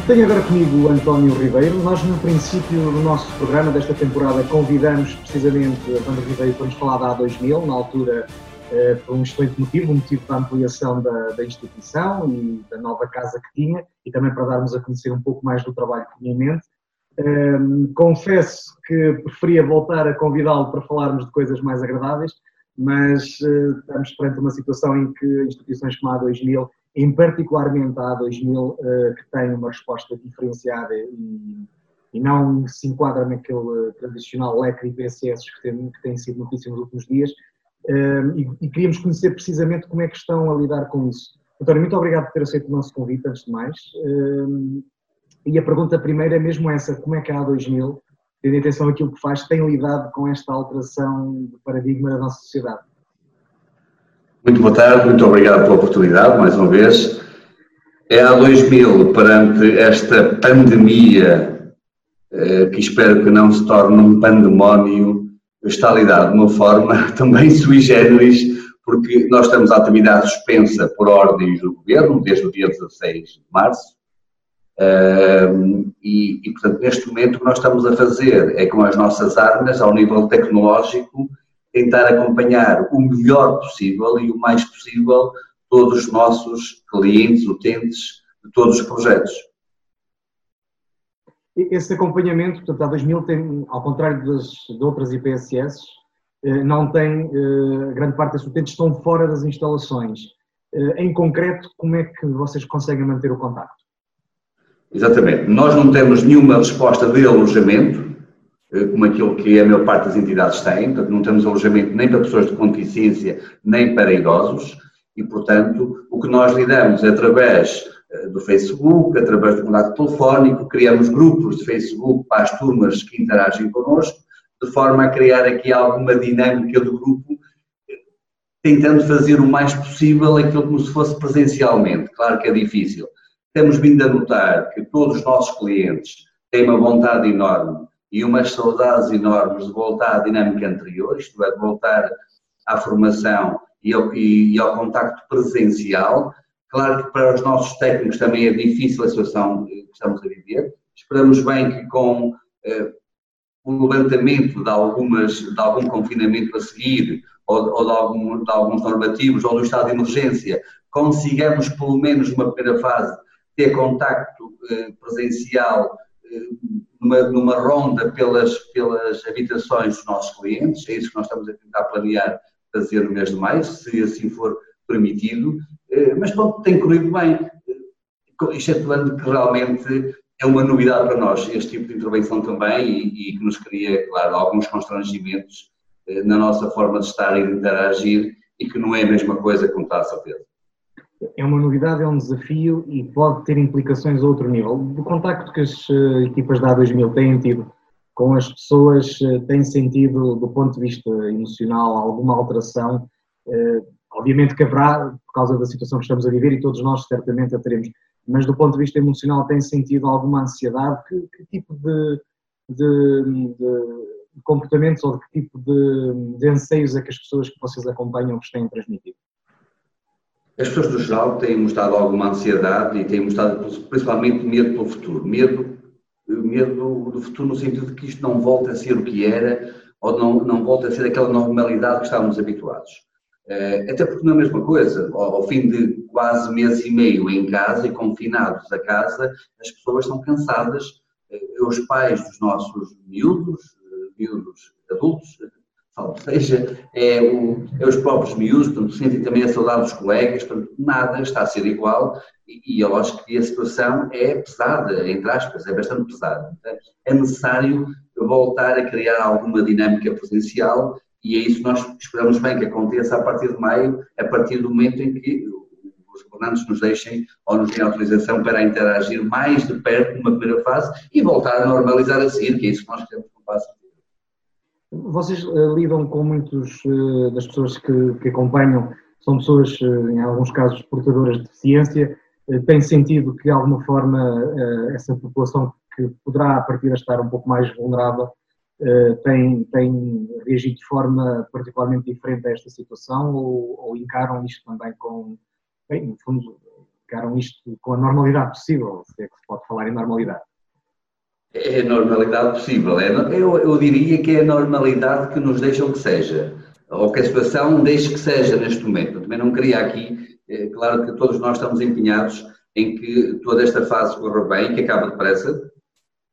Tenho agora comigo o António Ribeiro. Nós, no princípio do nosso programa desta temporada, convidamos precisamente António Ribeiro para nos falar da A2000, na altura eh, por um excelente motivo, um motivo da ampliação da, da, instituição e da nova casa que tinha, e também para darmos a conhecer um pouco mais do trabalho que tinha em mente. Um, confesso que preferia voltar a convidá-lo para falarmos de coisas mais agradáveis, mas uh, estamos perante uma situação em que instituições como a A2000 em particularmente a A2000, eh, que tem uma resposta diferenciada e, e não se enquadra naquele tradicional leque de IPSS que tem, que tem sido notícia nos últimos dias, eh, e, e, queríamos conhecer precisamente como é que estão a lidar com isso. António, muito obrigado por ter aceito o nosso convite, antes de mais. Eh, e a pergunta primeira é mesmo essa, como é que a A2000, tendo atenção àquilo que faz, tem lidado com esta alteração de paradigma da nossa sociedade? Muito boa tarde, muito obrigado pela oportunidade, mais uma vez. É há 2000, perante esta pandemia, eh, que espero que não se torne um pandemónio, está a lidar de uma forma *laughs* também sui generis, porque nós temos a atividade suspensa por ordens do Governo, desde o dia 16 de março, e, e, portanto, neste momento o que nós estamos a fazer é com as nossas armas, ao nível tecnológico, tentar acompanhar o melhor possível e o mais possível todos os nossos clientes, utentes de todos os projetos. Esse acompanhamento, portanto, a 2000 tem, ao contrário das, de outras IPSS, eh, não tem, eh, grande parte desses utentes estão fora das instalações. Eh, em concreto, como é que vocês conseguem manter o contacto? Exatamente. Nós não temos nenhuma resposta de alojamento, como aquilo que a maior parte das entidades tem, portanto não temos alojamento nem para pessoas de deficiência, nem para idosos, e portanto o que nós lidamos é através eh, do Facebook, através do contato telefónico, criamos grupos de Facebook para as turmas que interagem connosco, de forma a criar aqui alguma dinâmica do grupo, tentando fazer o mais possível aquilo como se fosse presencialmente. Claro que é difícil. Temos vindo a notar que todos os nossos clientes têm uma vontade enorme e umas saudades enormes de voltar à dinâmica anterior, isto é, de voltar à formação e ao, e, e ao contacto presencial. Claro que para os nossos técnicos também é difícil a situação que estamos a viver. Esperamos bem que com eh, o levantamento de, algumas, de algum confinamento a seguir, ou, ou de, algum, de, alguns normativos, ou do estado de emergência, consigamos pelo menos numa primeira fase ter contacto eh, presencial eh, numa, numa, ronda pelas, pelas habitações dos nossos clientes, é isso que nós estamos a tentar planear fazer no mês de maio, se assim for permitido, eh, mas pronto, tem corrido bem, excetuando que realmente é uma novidade para nós este tipo de intervenção também e, e que nos cria, claro, alguns constrangimentos eh, na nossa forma de estar e de interagir e que não é a mesma coisa como está a certeza. É uma novidade, é um desafio e pode ter implicações a outro nível. Do contacto que as eh, equipas da A2000 têm tido com as pessoas, eh, tem sentido, do ponto de vista emocional, alguma alteração? Obviamente que haverá, por causa da situação que estamos a viver, e todos nós certamente a teremos mas do ponto de vista emocional tem sentido alguma ansiedade? Que, que tipo de, de, de, comportamentos ou de que tipo de, de anseios é que as pessoas que vocês acompanham vos têm transmitido? As pessoas no geral têm mostrado alguma ansiedade e têm mostrado principalmente medo pelo futuro. Medo, medo do futuro no sentido de que isto não volta a ser o que era ou não, não volta a ser aquela normalidade que estávamos habituados. Eh, até porque não é a mesma coisa, ao fim de quase mês e meio em casa e confinados a casa, as pessoas estão cansadas, eh, os pais dos nossos miúdos, eh, miúdos adultos, ou seja, é, o, é, os próprios miúdos, portanto, sentem também a saudade dos colegas, portanto, nada está a ser igual e, e eu acho que a situação é pesada, entre aspas, é bastante pesada. É necessário voltar a criar alguma dinâmica presencial e é isso que nós esperamos bem que aconteça a partir de maio, a partir do momento em que os governantes nos deixem ou nos deem autorização para interagir mais de perto numa primeira fase e voltar a normalizar a seguir, que é isso que nós queremos que passe. Vocês uh, lidam com muitos uh, das pessoas que, que, acompanham, são pessoas, uh, em alguns casos, portadoras de deficiência. tem sentido que, de alguma forma, essa população que poderá, a partir de estar um pouco mais vulnerável, eh, tem, tem reagido de forma particularmente diferente a esta situação ou, ou encaram isto também com, bem, no fundo, encaram isto com a normalidade possível, se é que se pode falar em normalidade? É a normalidade possível. É, eu, eu diria que é a normalidade que nos deixam que seja, ou que a situação deixe que seja neste momento. Eu também não queria aqui, é claro que todos nós estamos empenhados em que toda esta fase corra bem, que acabe depressa,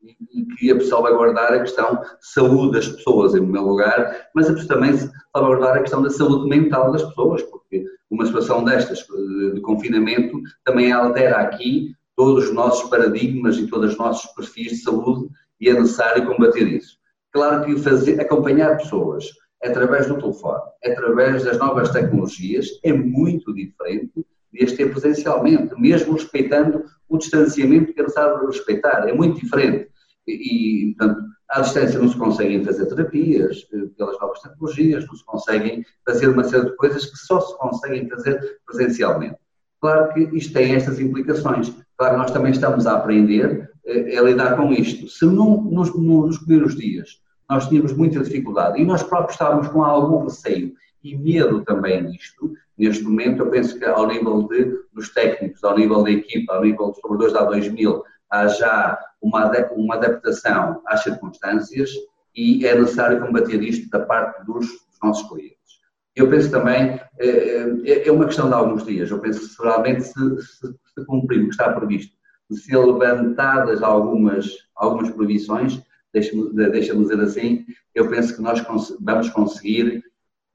e queria salvaguardar a questão de saúde das pessoas em primeiro lugar, mas também salvaguardar a questão da saúde mental das pessoas, porque uma situação destas de confinamento também altera aqui todos os nossos paradigmas e todos os nossos perfis de saúde e é necessário combater isso. Claro que fazer, acompanhar pessoas através do telefone, através das novas tecnologias, é muito diferente de as ter presencialmente, mesmo respeitando o distanciamento que é necessário respeitar, é muito diferente e, portanto, à distância não se conseguem fazer terapias eh, pelas novas tecnologias, não se conseguem fazer uma série de coisas que só se conseguem fazer presencialmente. Claro que isto tem estas implicações. Claro, nós também estamos a aprender eh, a lidar com isto. Se não, nos, nos primeiros dias nós tínhamos muita dificuldade e nós próprios estávamos com algum receio e medo também disto, neste momento eu penso que ao nível de, dos técnicos, ao nível da equipa, ao nível dos trabalhadores da 2000, há já uma, uma adaptação às circunstâncias e é necessário combater isto da parte dos, dos nossos clientes. Eu penso também, é, é, uma questão de alguns dias, eu penso que realmente se, se, se cumprir o que está previsto, de ser levantadas algumas, algumas proibições, deixa-me deixa dizer assim, eu penso que nós cons vamos conseguir,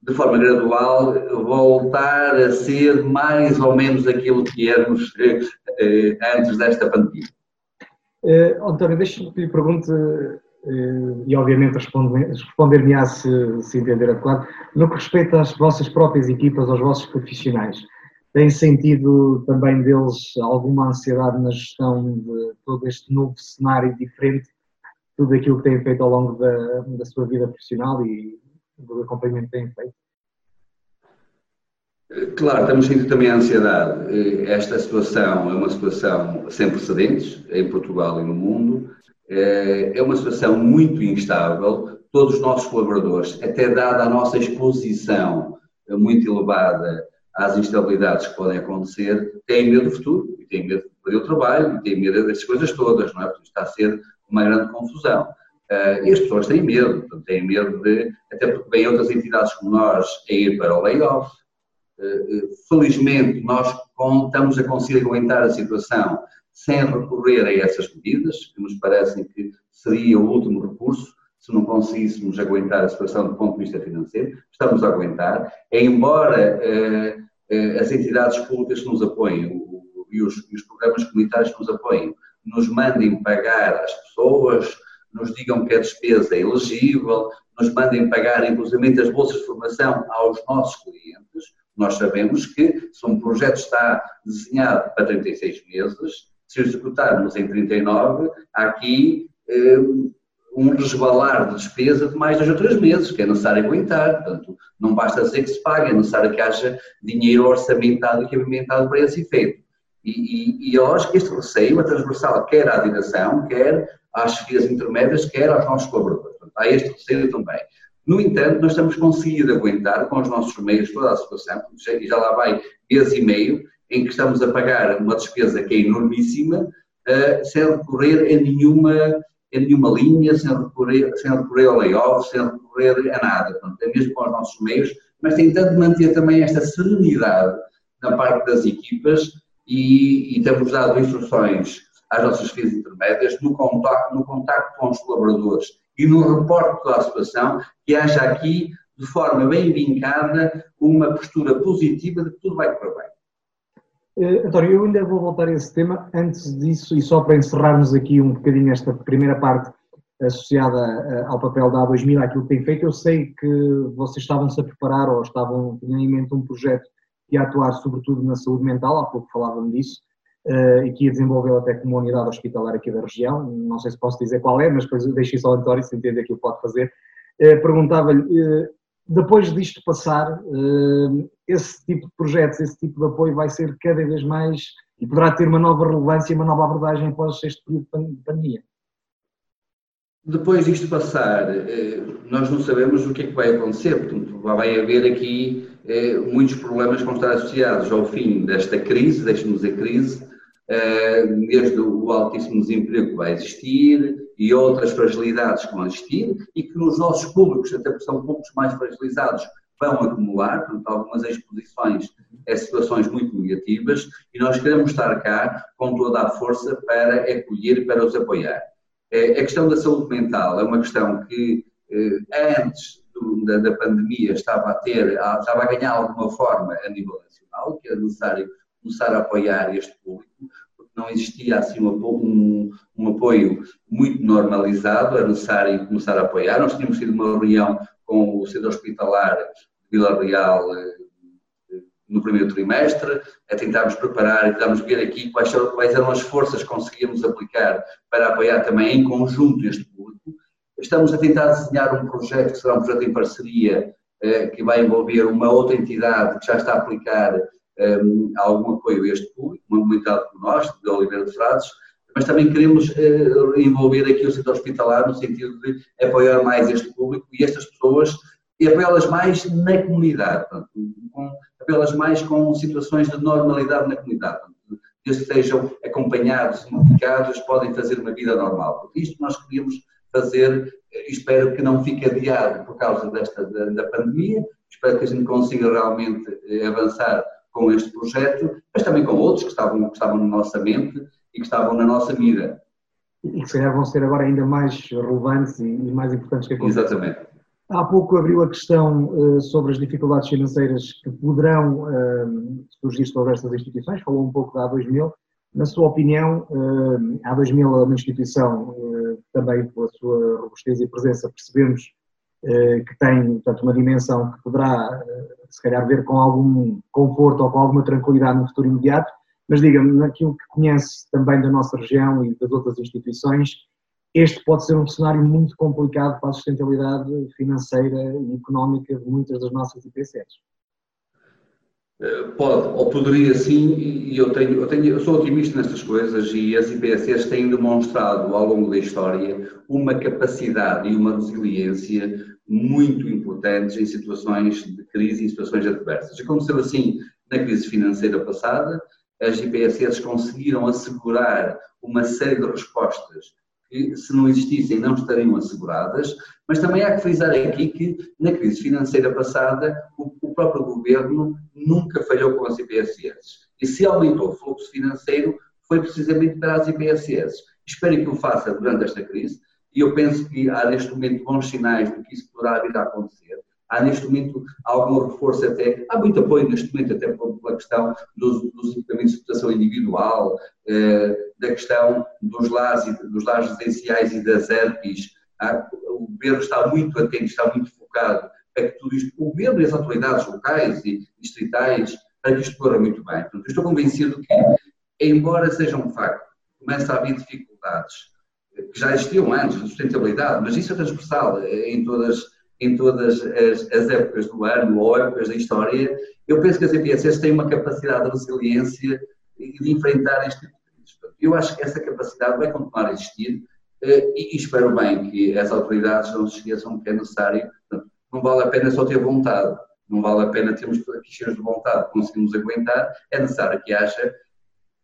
de forma gradual, voltar a ser mais ou menos aquilo que éramos eh, *laughs* eh antes desta pandemia. Uh, António, deixe-me que lhe pergunte, e obviamente responder-me-á se, se entender adequado, no que respeita às vossas próprias equipas, aos vossos profissionais, tem sentido também deles alguma ansiedade na gestão de todo este novo cenário diferente tudo aquilo que têm feito ao longo da, da sua vida profissional e do acompanhamento que têm feito. Claro, temos sentido também a ansiedade. Esta situação é uma situação sem precedentes em Portugal e no mundo. É uma situação muito instável. Todos os nossos colaboradores, até dada a nossa exposição muito elevada às instabilidades que podem acontecer, têm medo do futuro, e têm medo de perder o trabalho, e têm medo dessas coisas todas, não é? Porque está a ser uma grande confusão. e as pessoas têm medo, têm medo de, até porque vêm outras entidades como nós a ir para o layoff, Felizmente, nós estamos a conseguir aguentar a situação sem recorrer a essas medidas, que nos parecem que seria o último recurso, se não conseguíssemos aguentar a situação do ponto de vista financeiro. Estamos a aguentar, embora eh, eh, as entidades públicas que nos apoiam e os, e os programas comunitários que nos apoiam nos mandem pagar as pessoas, nos digam que a despesa é elegível, nos mandem pagar inclusive as bolsas de formação aos nossos clientes, nós sabemos que se um projeto está desenhado para 36 meses, se executarmos em 39, há aqui eh, um resvalar de despesa de mais dois ou três meses, que é necessário aguentar. Portanto, não basta dizer que se pague, é necessário que haja dinheiro orçamentado e equipamentado para esse efeito. E, e, e eu acho que este receio é transversal, quer à direção, quer às chefias intermédias, quer aos nossos colaboradores. Portanto, há este receio também. No entanto, nós estamos conseguindo aguentar com os nossos meios toda a situação, e já lá vai mês e meio, em que estamos a pagar uma despesa que é enormíssima, uh, sem recorrer a nenhuma, a nenhuma linha, sem recorrer, sem recorrer ao layoff, sem recorrer a nada. Portanto, é mesmo com os nossos meios, mas tentando manter também esta serenidade na parte das equipas e, e temos dado instruções às nossas filas intermédias no contacto, no contacto com os colaboradores e no reporte da situação, que haja aqui, de forma bem vincada, uma postura positiva de que tudo vai correr bem. Uh, António, eu ainda vou voltar a esse tema. Antes disso, e só para encerrarmos aqui um bocadinho esta primeira parte associada uh, ao papel da A2000, àquilo que tem feito, eu sei que vocês estavam-se a preparar ou estavam, em mente um projeto que ia atuar sobretudo na saúde mental, há pouco falavam disso, uh, e que ia desenvolver até como unidade hospitalar aqui da região, não sei se posso dizer qual é, mas depois deixo isso ao António, se entender que pode fazer. Perguntava-lhe, depois disto passar, esse tipo de projetos, esse tipo de apoio vai ser cada vez mais e poderá ter uma nova relevância, uma nova abordagem após este período de pandemia. Depois disto passar, nós não sabemos o que é que vai acontecer, portanto, vai haver aqui muitos problemas que vão estar associados ao fim desta crise, deixe-me dizer crise, eh, desde o altíssimo desemprego que vai existir e outras fragilidades que vão existir e que nos nossos públicos, até porque são públicos mais fragilizados, vão acumular, portanto, algumas exposições a situações muito negativas e nós queremos estar cá com toda a força para acolher e para os apoiar. Eh, a questão da saúde mental é uma questão que eh, antes da, pandemia estava a ter, estava a ganhar alguma forma a nível nacional, que era necessário começar a apoiar este público, porque não existia assim um, um, um apoio muito normalizado, era necessário começar a apoiar. Nós tínhamos tido uma reunião com o centro hospitalar de Vila Real eh, no primeiro trimestre, a tentarmos preparar e tentarmos ver aqui quais, quais eram as forças que conseguíamos aplicar para apoiar também em conjunto este público. Estamos a tentar desenhar um projeto que será um projeto em parceria eh, que vai envolver uma outra entidade que já está a aplicar um, algum apoio a este público, uma comunidade como nós, de Oliveira de Frades, mas também queremos uh, envolver aqui o setor hospitalar no sentido de apoiar mais este público e estas pessoas e apoiá-las mais na comunidade, apoiá-las mais com situações de normalidade na comunidade. desde que sejam acompanhados notificados, podem fazer uma vida normal. Porque isto nós queríamos fazer, espero que não fique adiado por causa desta da, da pandemia, espero que a gente consiga realmente eh, avançar com este projeto, mas também com outros que estavam, que estavam nossa mente e que estavam na nossa mira. E que se calhar vão ser agora ainda mais relevantes e mais importantes que a Exatamente. Há pouco abriu a questão uh, sobre as dificuldades financeiras que poderão uh, surgir sobre estas instituições, falou um pouco da A2000. Na sua opinião, uh, a A2000 é uma instituição, também pela sua robustez e presença, percebemos eh, que tem portanto, uma dimensão que poderá, eh, se calhar, ver com algum conforto ou com alguma tranquilidade no futuro imediato, mas diga-me, naquilo que conhece também da nossa região e das outras instituições, este pode ser um cenário muito complicado para a sustentabilidade financeira e económica de muitas das nossas IPCs. Eh, pode, ou poderia sim, e eu, tenho, eu, tenho, eu sou otimista nestas coisas e as IPSS têm demonstrado ao longo da história uma capacidade e uma resiliência muito importantes em situações de crise e situações adversas. Aconteceu assim na crise financeira passada, as IPSS conseguiram assegurar uma série de respostas que, se não existissem, não estariam asseguradas, mas também há que frisar aqui que, na crise financeira passada, o, o próprio governo nunca falhou com as IPSS. E se aumentou o fluxo financeiro, foi precisamente para as IPSS. Espero que o faça durante esta crise, e eu penso que há neste momento bons sinais de que isso poderá vir a acontecer. Há neste momento algum reforço até, há muito apoio neste momento até pela questão dos, dos equipamentos de proteção individual, eh, da questão dos lares, dos lares residenciais e das ERPs. o governo está muito atento, está muito focado para que tudo isto, o governo e as autoridades locais e distritais, para que isto corra muito bem. Portanto, estou convencido que, embora seja um facto, começa a haver dificuldades, que já existiam antes, de sustentabilidade, mas isso é transversal em todas em todas as, as, épocas do ano ou épocas da história, eu penso que as EPSS têm uma capacidade de resiliência e de enfrentar este tipo de crises. Eu acho que essa capacidade vai continuar a existir eh, e espero bem que as autoridades não se esqueçam que é necessário, não vale a pena só ter vontade, não vale a pena termos queixas de vontade, conseguimos aguentar, é necessário que haja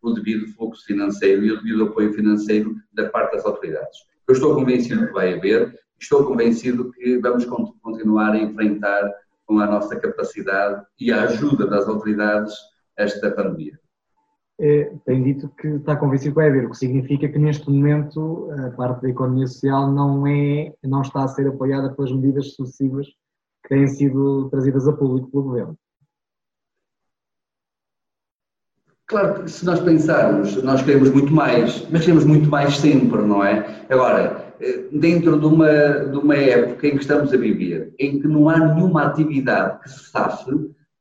o devido fluxo financeiro e o devido apoio financeiro da parte das autoridades. Eu estou convencido que vai haver, estou convencido que vamos continuar a enfrentar com a nossa capacidade e a ajuda das autoridades esta pandemia. É, tem dito que está convencido que vai haver, o que significa que neste momento a parte da economia social não, é, não está a ser apoiada pelas medidas sucessivas que têm sido trazidas a público pelo Governo. Claro que se nós pensarmos, nós queremos muito mais, mas queremos muito mais sempre, não é? Agora, dentro de uma, de uma época em que estamos a viver, em que não há nenhuma atividade que se safe,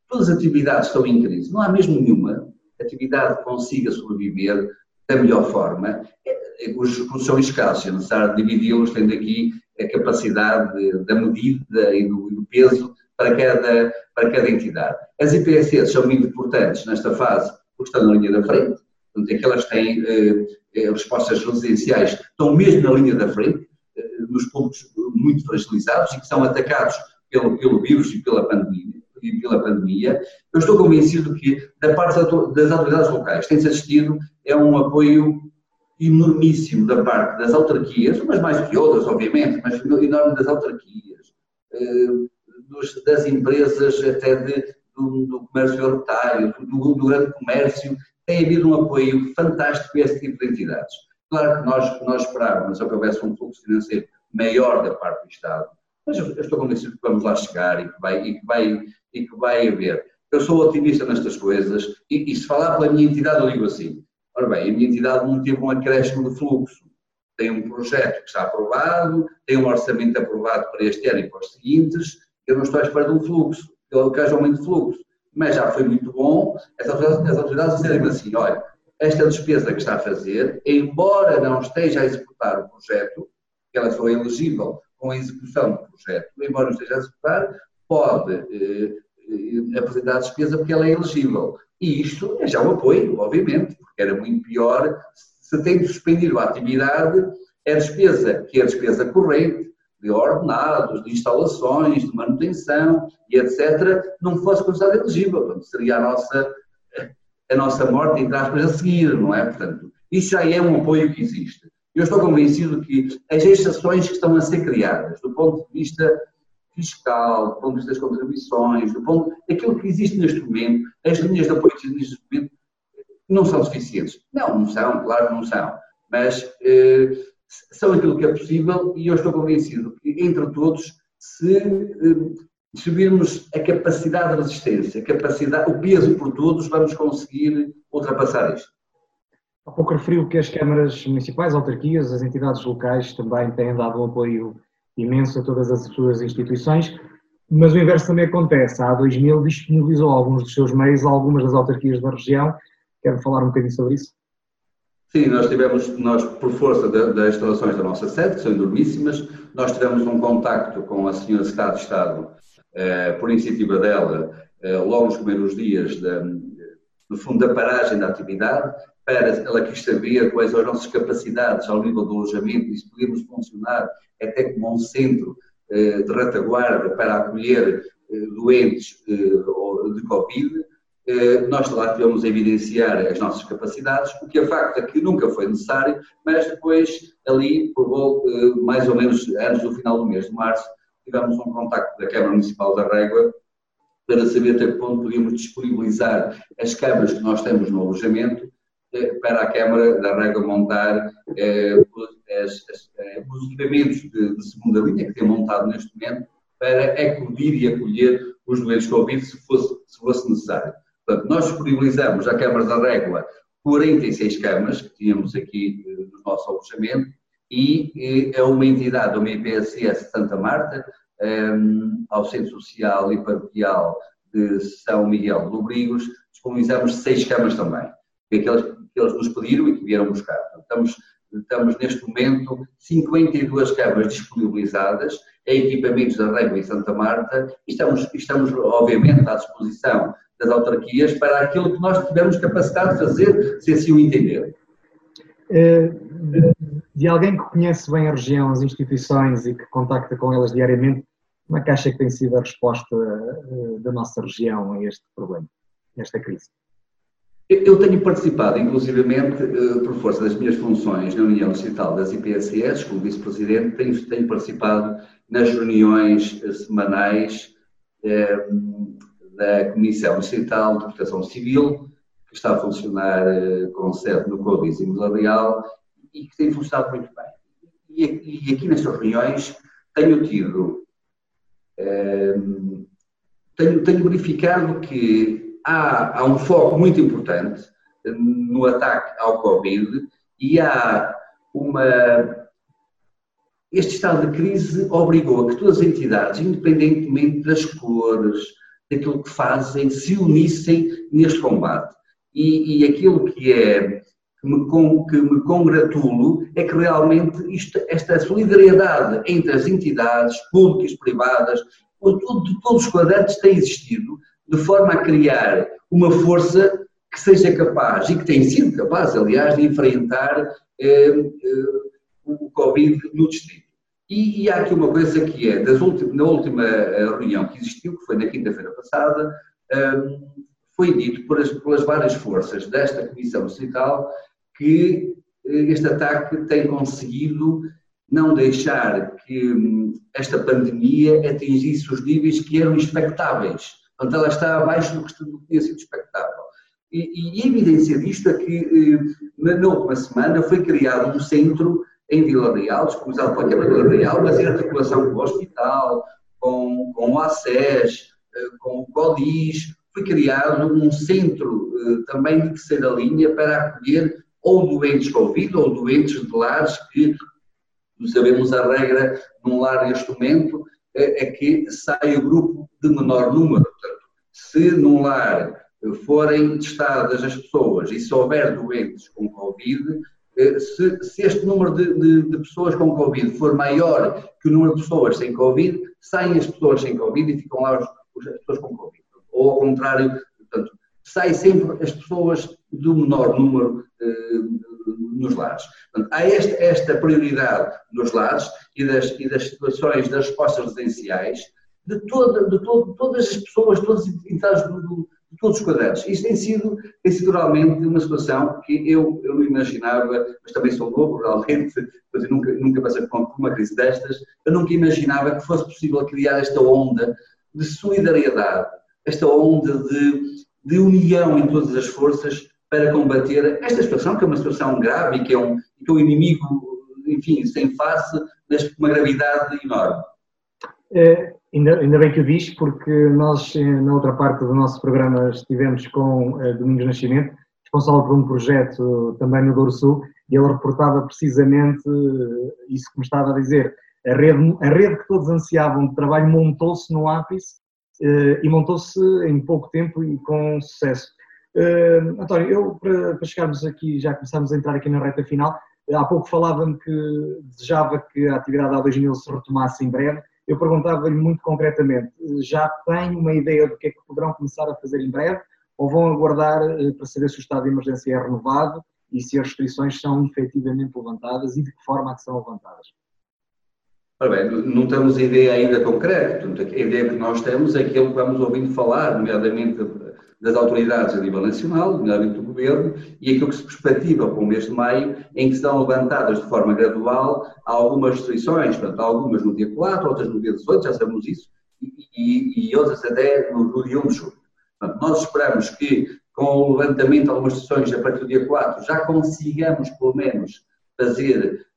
todas as atividades estão em crise, não há mesmo nenhuma atividade que consiga sobreviver da melhor forma, eh, os recursos são escassos, é necessário dividi-los, tendo aqui a capacidade da medida e do, do, peso para cada, para cada entidade. As IPSS são muito importantes nesta fase, porque estão na linha da frente, portanto, aquelas têm eh, eh, respostas residenciais estão mesmo na linha da frente, eh, nos pontos muito fragilizados e que são atacados pelo, pelo vírus e pela pandemia. E pela pandemia. Eu estou convencido que, da parte das autoridades locais, tem-se assistido é um apoio enormíssimo da parte das autarquias, umas mais que outras, obviamente, mas enorme das autarquias, eh, das empresas até de, do, do comércio retalho, do, do grande comércio, tem havido um apoio fantástico a esse tipo de entidades. Claro que nós, nós esperávamos que houvesse um fluxo financeiro maior da parte do Estado, mas eu, estou convencido que vamos lá chegar e que vai, e que vai, e que vai haver. Eu sou otimista nestas coisas e, e se falar pela minha entidade, eu digo assim: ora bem, a minha entidade não teve um acréscimo de fluxo. Tem um projeto que está aprovado, tem um orçamento aprovado para este ano e para os seguintes, eu não estou à espera de um fluxo, que haja um aumento de fluxo mas já foi muito bom as autoridades, dizerem assim, olha, esta despesa que está a fazer, embora não esteja a executar o projeto, que ela foi elegível com a execução do projeto, embora não esteja a executar, pode eh, eh, apresentar a despesa porque ela é elegível. E isto é já um apoio, obviamente, porque era muito pior se tem suspendido a atividade, é despesa, que é despesa corrente, de ordenados, de instalações, de manutenção e etc., não fosse considerado elegível. Portanto, seria a nossa, a nossa morte, entre aspas, a seguir, não é? Portanto, isso já é um apoio que existe. Eu estou convencido que as exceções que estão a ser criadas, do ponto de vista fiscal, do ponto de vista das contribuições, do ponto daquilo que existe neste momento, as linhas de apoio que existem neste momento, não são suficientes. Não, não são, claro que não são. Mas eh, são aquilo que é possível e eu estou convencido que, entre todos, se eh, subirmos a capacidade de resistência, capacidade, o peso por todos, vamos conseguir ultrapassar isto. Há pouco referiu que as câmaras municipais, autarquias, as entidades locais também têm dado um apoio imenso a todas as suas instituições, mas o inverso também acontece. A A2000 disponibilizou alguns dos seus meios a algumas das autarquias da região. Quero falar um bocadinho sobre isso? Sim, nós tivemos, nós, por força das instalações da nossa sede, que são enormíssimas, nós tivemos um contacto com a senhora Secretária de Estado, eh, por iniciativa dela, eh, logo nos primeiros dias, no fundo, da paragem da atividade, para ela quis saber quais são as nossas capacidades ao nível do alojamento e se podíamos funcionar até como um centro eh, de retaguarda para acolher eh, doentes eh, de Covid. Eh, nós lá tivemos a evidenciar as nossas capacidades, o que é facto é que nunca foi necessário, mas depois, ali, por eh, mais ou menos antes do final do mês de março, tivemos um contacto da Câmara Municipal da Régua para saber até que ponto podíamos disponibilizar as câmaras que nós temos no alojamento eh, para a Câmara da Régua montar os equipamentos de, de segunda linha que tem montado neste momento para acudir e acolher os doentes Covid se fosse, se fosse necessário. Portanto, nós disponibilizamos à Câmara da Régua 46 camas que tínhamos aqui eh, no nosso alojamento e é uma entidade, uma IPSS Santa Marta, um, ehm, ao Centro Social e Paroquial de São Miguel de Lobrigos, disponibilizamos seis camas também, que, aqueles, que eles nos pediram e que vieram buscar. estamos, estamos neste momento 52 camas disponibilizadas equipamentos da Régua e Santa Marta e estamos, estamos obviamente à disposição das autarquias para aquilo que nós tivermos capacidade de fazer, se assim o entender. Eh, de alguém que conhece bem a região, as instituições e que contacta com elas diariamente, como é que acha que tem sido a resposta eh, da nossa região a este problema, a esta crise? Eu tenho participado, inclusivamente, eh, por força das minhas funções na União Distrital das IPSS, como Vice-Presidente, tenho, tenho, participado nas reuniões semanais da Comissão Distrital de Proteção Civil, que está a funcionar eh, com sede no Código em Vila e que tem funcionado muito bem. E, aqui nestas reuniões tenho tido, eh, tenho, tenho verificado que há, há um foco muito importante no ataque ao Covid e há uma. Este estado de crise obrigou a que todas as entidades, independentemente das cores, daquilo que fazem, se unissem neste combate. E, e aquilo que é que me, que me congratulo é que realmente isto, esta solidariedade entre as entidades públicas, privadas, de todos os quadrantes tem existido, de forma a criar uma força que seja capaz, e que tem sido capaz, aliás, de enfrentar eh, eh, o Covid no distrito. E, e, há aqui uma coisa que é, na última eh, reunião que existiu, que foi na quinta-feira passada, um, foi dito por as, pelas várias forças desta Comissão Distrital que eh, este ataque tem conseguido não deixar que um, esta pandemia atingisse os níveis que eram expectáveis. Portanto, ela está abaixo do que tinha sido expectável. E, e evidência disto é que, eh, na última semana, foi criado um centro em Vila Real, disponibilizado pela Câmara de Vila Real, mas em articulação com o hospital, com, com o ACES, eh, com o CODIS, foi criado um centro eh, também de terceira linha para acolher ou doentes Covid ou doentes de lares que, sabemos a regra num lar neste momento, é, é que sai o grupo de menor número. Portanto, se num lar forem testadas as pessoas e se houver doentes com Covid, se, se, este número de, de, de, pessoas com Covid for maior que o número de pessoas sem Covid, saem as pessoas sem Covid e ficam lá os, as pessoas com Covid. Ou ao contrário, portanto, saem sempre as pessoas do menor número eh, nos lares. Portanto, há esta, esta, prioridade nos lares e das, e das situações das respostas residenciais de, toda, de todo, todas as pessoas, todas as entidades do, todos os quadrantes. Isto tem sido, tem sido realmente uma situação que eu, eu não imaginava, mas também sou novo, realmente, *laughs* mas eu nunca, nunca passei por uma crise destas, eu nunca imaginava que fosse possível criar esta onda de solidariedade, esta onda de, de união em todas as forças para combater esta situação, que é uma situação grave e que é um, que é um inimigo, enfim, sem face, mas com uma gravidade enorme. É, Ainda, ainda bem que o diz, porque nós, eh, na outra parte do nosso programa, estivemos com uh, Domingos Nascimento, responsável por um projeto também no Douro Sul, e ele reportava precisamente uh, isso que me estava a dizer. A rede, a rede que todos ansiavam de trabalho montou-se no ápice e montou-se em pouco tempo e com sucesso. António, eu para, para, chegarmos aqui, já começamos a entrar aqui na reta final, há pouco falava-me que desejava que a atividade a 2000 se retomasse em breve. Eu perguntava-lhe muito concretamente, já tem uma ideia do que é que poderão começar a fazer em breve ou vão aguardar uh, para saber se o estado de emergência é renovado e se as restrições são efetivamente levantadas e de que forma é que são levantadas? Ora bem, não temos ideia ainda concreta. A ideia que nós temos é aquilo que vamos ouvindo falar, nomeadamente das autoridades a nível nacional, nomeadamente do Governo, e aquilo que se perspectiva para o mês de maio, em que serão levantadas de forma gradual algumas restrições, portanto, algumas no dia 4, outras no dia 18, já sabemos isso, e, e, e outras até no, no, dia 1 de julho. Portanto, nós esperamos que, com o levantamento de algumas restrições a partir do dia 4, já consigamos, pelo menos, fazer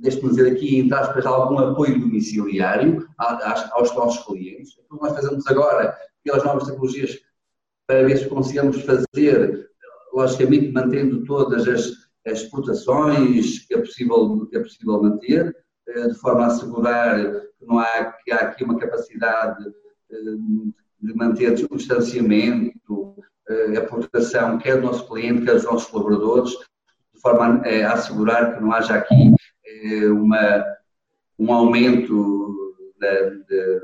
deixe-me dizer aqui, entre aspas, algum apoio domiciliário aos nossos clientes. O que nós fazemos agora, pelas novas tecnologias, para ver se conseguimos fazer, logicamente mantendo todas as, as explotações que é, possível, que é possível manter, eh, de forma a assegurar que não há, que há aqui uma capacidade eh, de manter o distanciamento, eh, a proteção quer do nosso cliente, quer dos nossos colaboradores, de forma a assegurar que não haja aqui uma, um aumento da, da,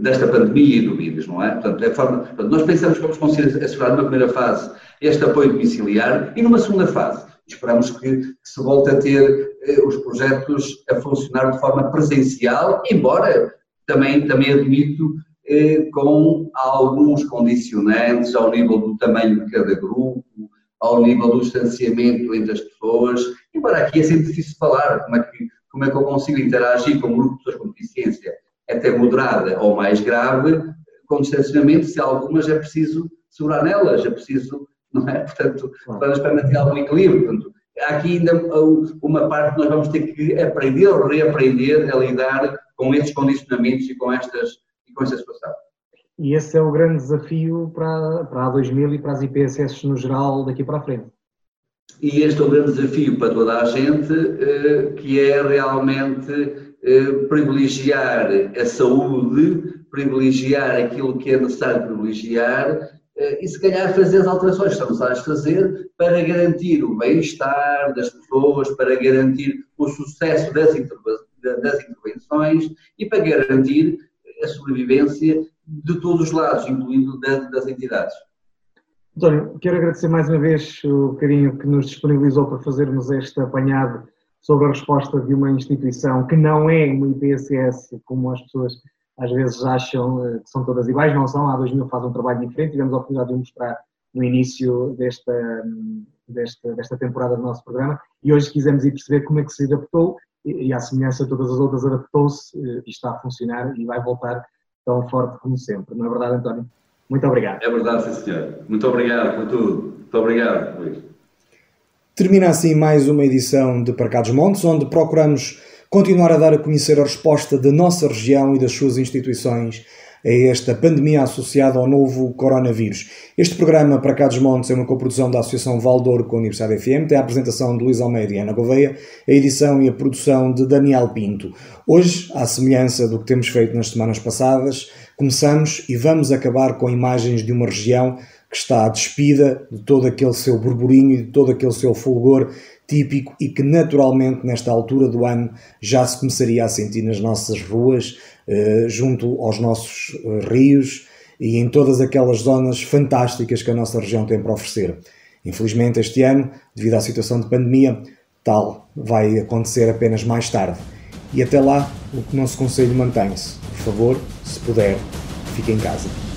desta pandemia e do vírus, não é? Portanto, é forma, portanto, nós pensamos que vamos conseguir assegurar numa primeira fase este apoio domiciliar e numa segunda fase esperamos que, que se volte a ter eh, os projetos a funcionar de forma presencial, embora também, também admito eh, com alguns condicionantes ao nível do tamanho de cada grupo, ao nível do distanciamento entre as pessoas, embora aqui é sempre difícil falar como é que, como é que eu consigo interagir com um grupo de pessoas com deficiência até moderada ou mais grave, com distanciamento, se algumas é preciso segurar nelas, é preciso, não é? Portanto, para, para manter algum equilíbrio. Portanto, há aqui ainda uma parte que nós vamos ter que aprender ou reaprender a lidar com estes condicionamentos e com, estas, e com esta situação. E esse é o grande desafio para, para a 2000 e para as IPSS no geral daqui para a frente. E este é o grande desafio para toda a gente, eh, que é realmente privilegiar a saúde, privilegiar aquilo que é necessário privilegiar eh, e se calhar fazer as alterações que são necessárias fazer para garantir o bem-estar das pessoas, para garantir o sucesso das, intervenções e para garantir a sobrevivência de todos os lados, incluindo das entidades. António, quero agradecer mais uma vez o carinho que nos disponibilizou para fazermos este apanhado sobre a resposta de uma instituição que não é uma IPSS, como as pessoas às vezes acham eh, que são todas iguais, não são, a 2000 faz um trabalho diferente, tivemos a oportunidade de mostrar no início desta, desta, desta temporada do nosso programa e hoje quisemos ir perceber como é que se adaptou e, à semelhança de todas as outras adaptou-se eh, e está a funcionar e vai voltar tão forte como sempre. Não é verdade, António? Muito obrigado. É verdade, sim, senhor. Muito obrigado por tudo. Muito obrigado, Luís. Termina assim mais uma edição de Parcados Montes, onde procuramos continuar a dar a conhecer a resposta da nossa região e das suas instituições a esta pandemia associada ao novo coronavírus. Este programa para cá dos Montes é uma coprodução da Associação Valdouro com a Universidade FM, tem a apresentação de Luís Almeida e Ana Gouveia, a edição e a produção de Daniel Pinto. Hoje, à semelhança do que temos feito nas semanas passadas, começamos e vamos acabar com imagens de uma região que está despida de todo aquele seu burburinho e de todo aquele seu fulgor típico e que naturalmente nesta altura do ano já se começaria a sentir nas nossas ruas, eh, junto aos nossos eh, rios e em todas aquelas zonas fantásticas que a nossa região tem para oferecer. Infelizmente, este ano, devido à situação de pandemia, tal vai acontecer apenas mais tarde. E até lá, o nosso conselho mantém-se. Por favor, se puder, fique em casa.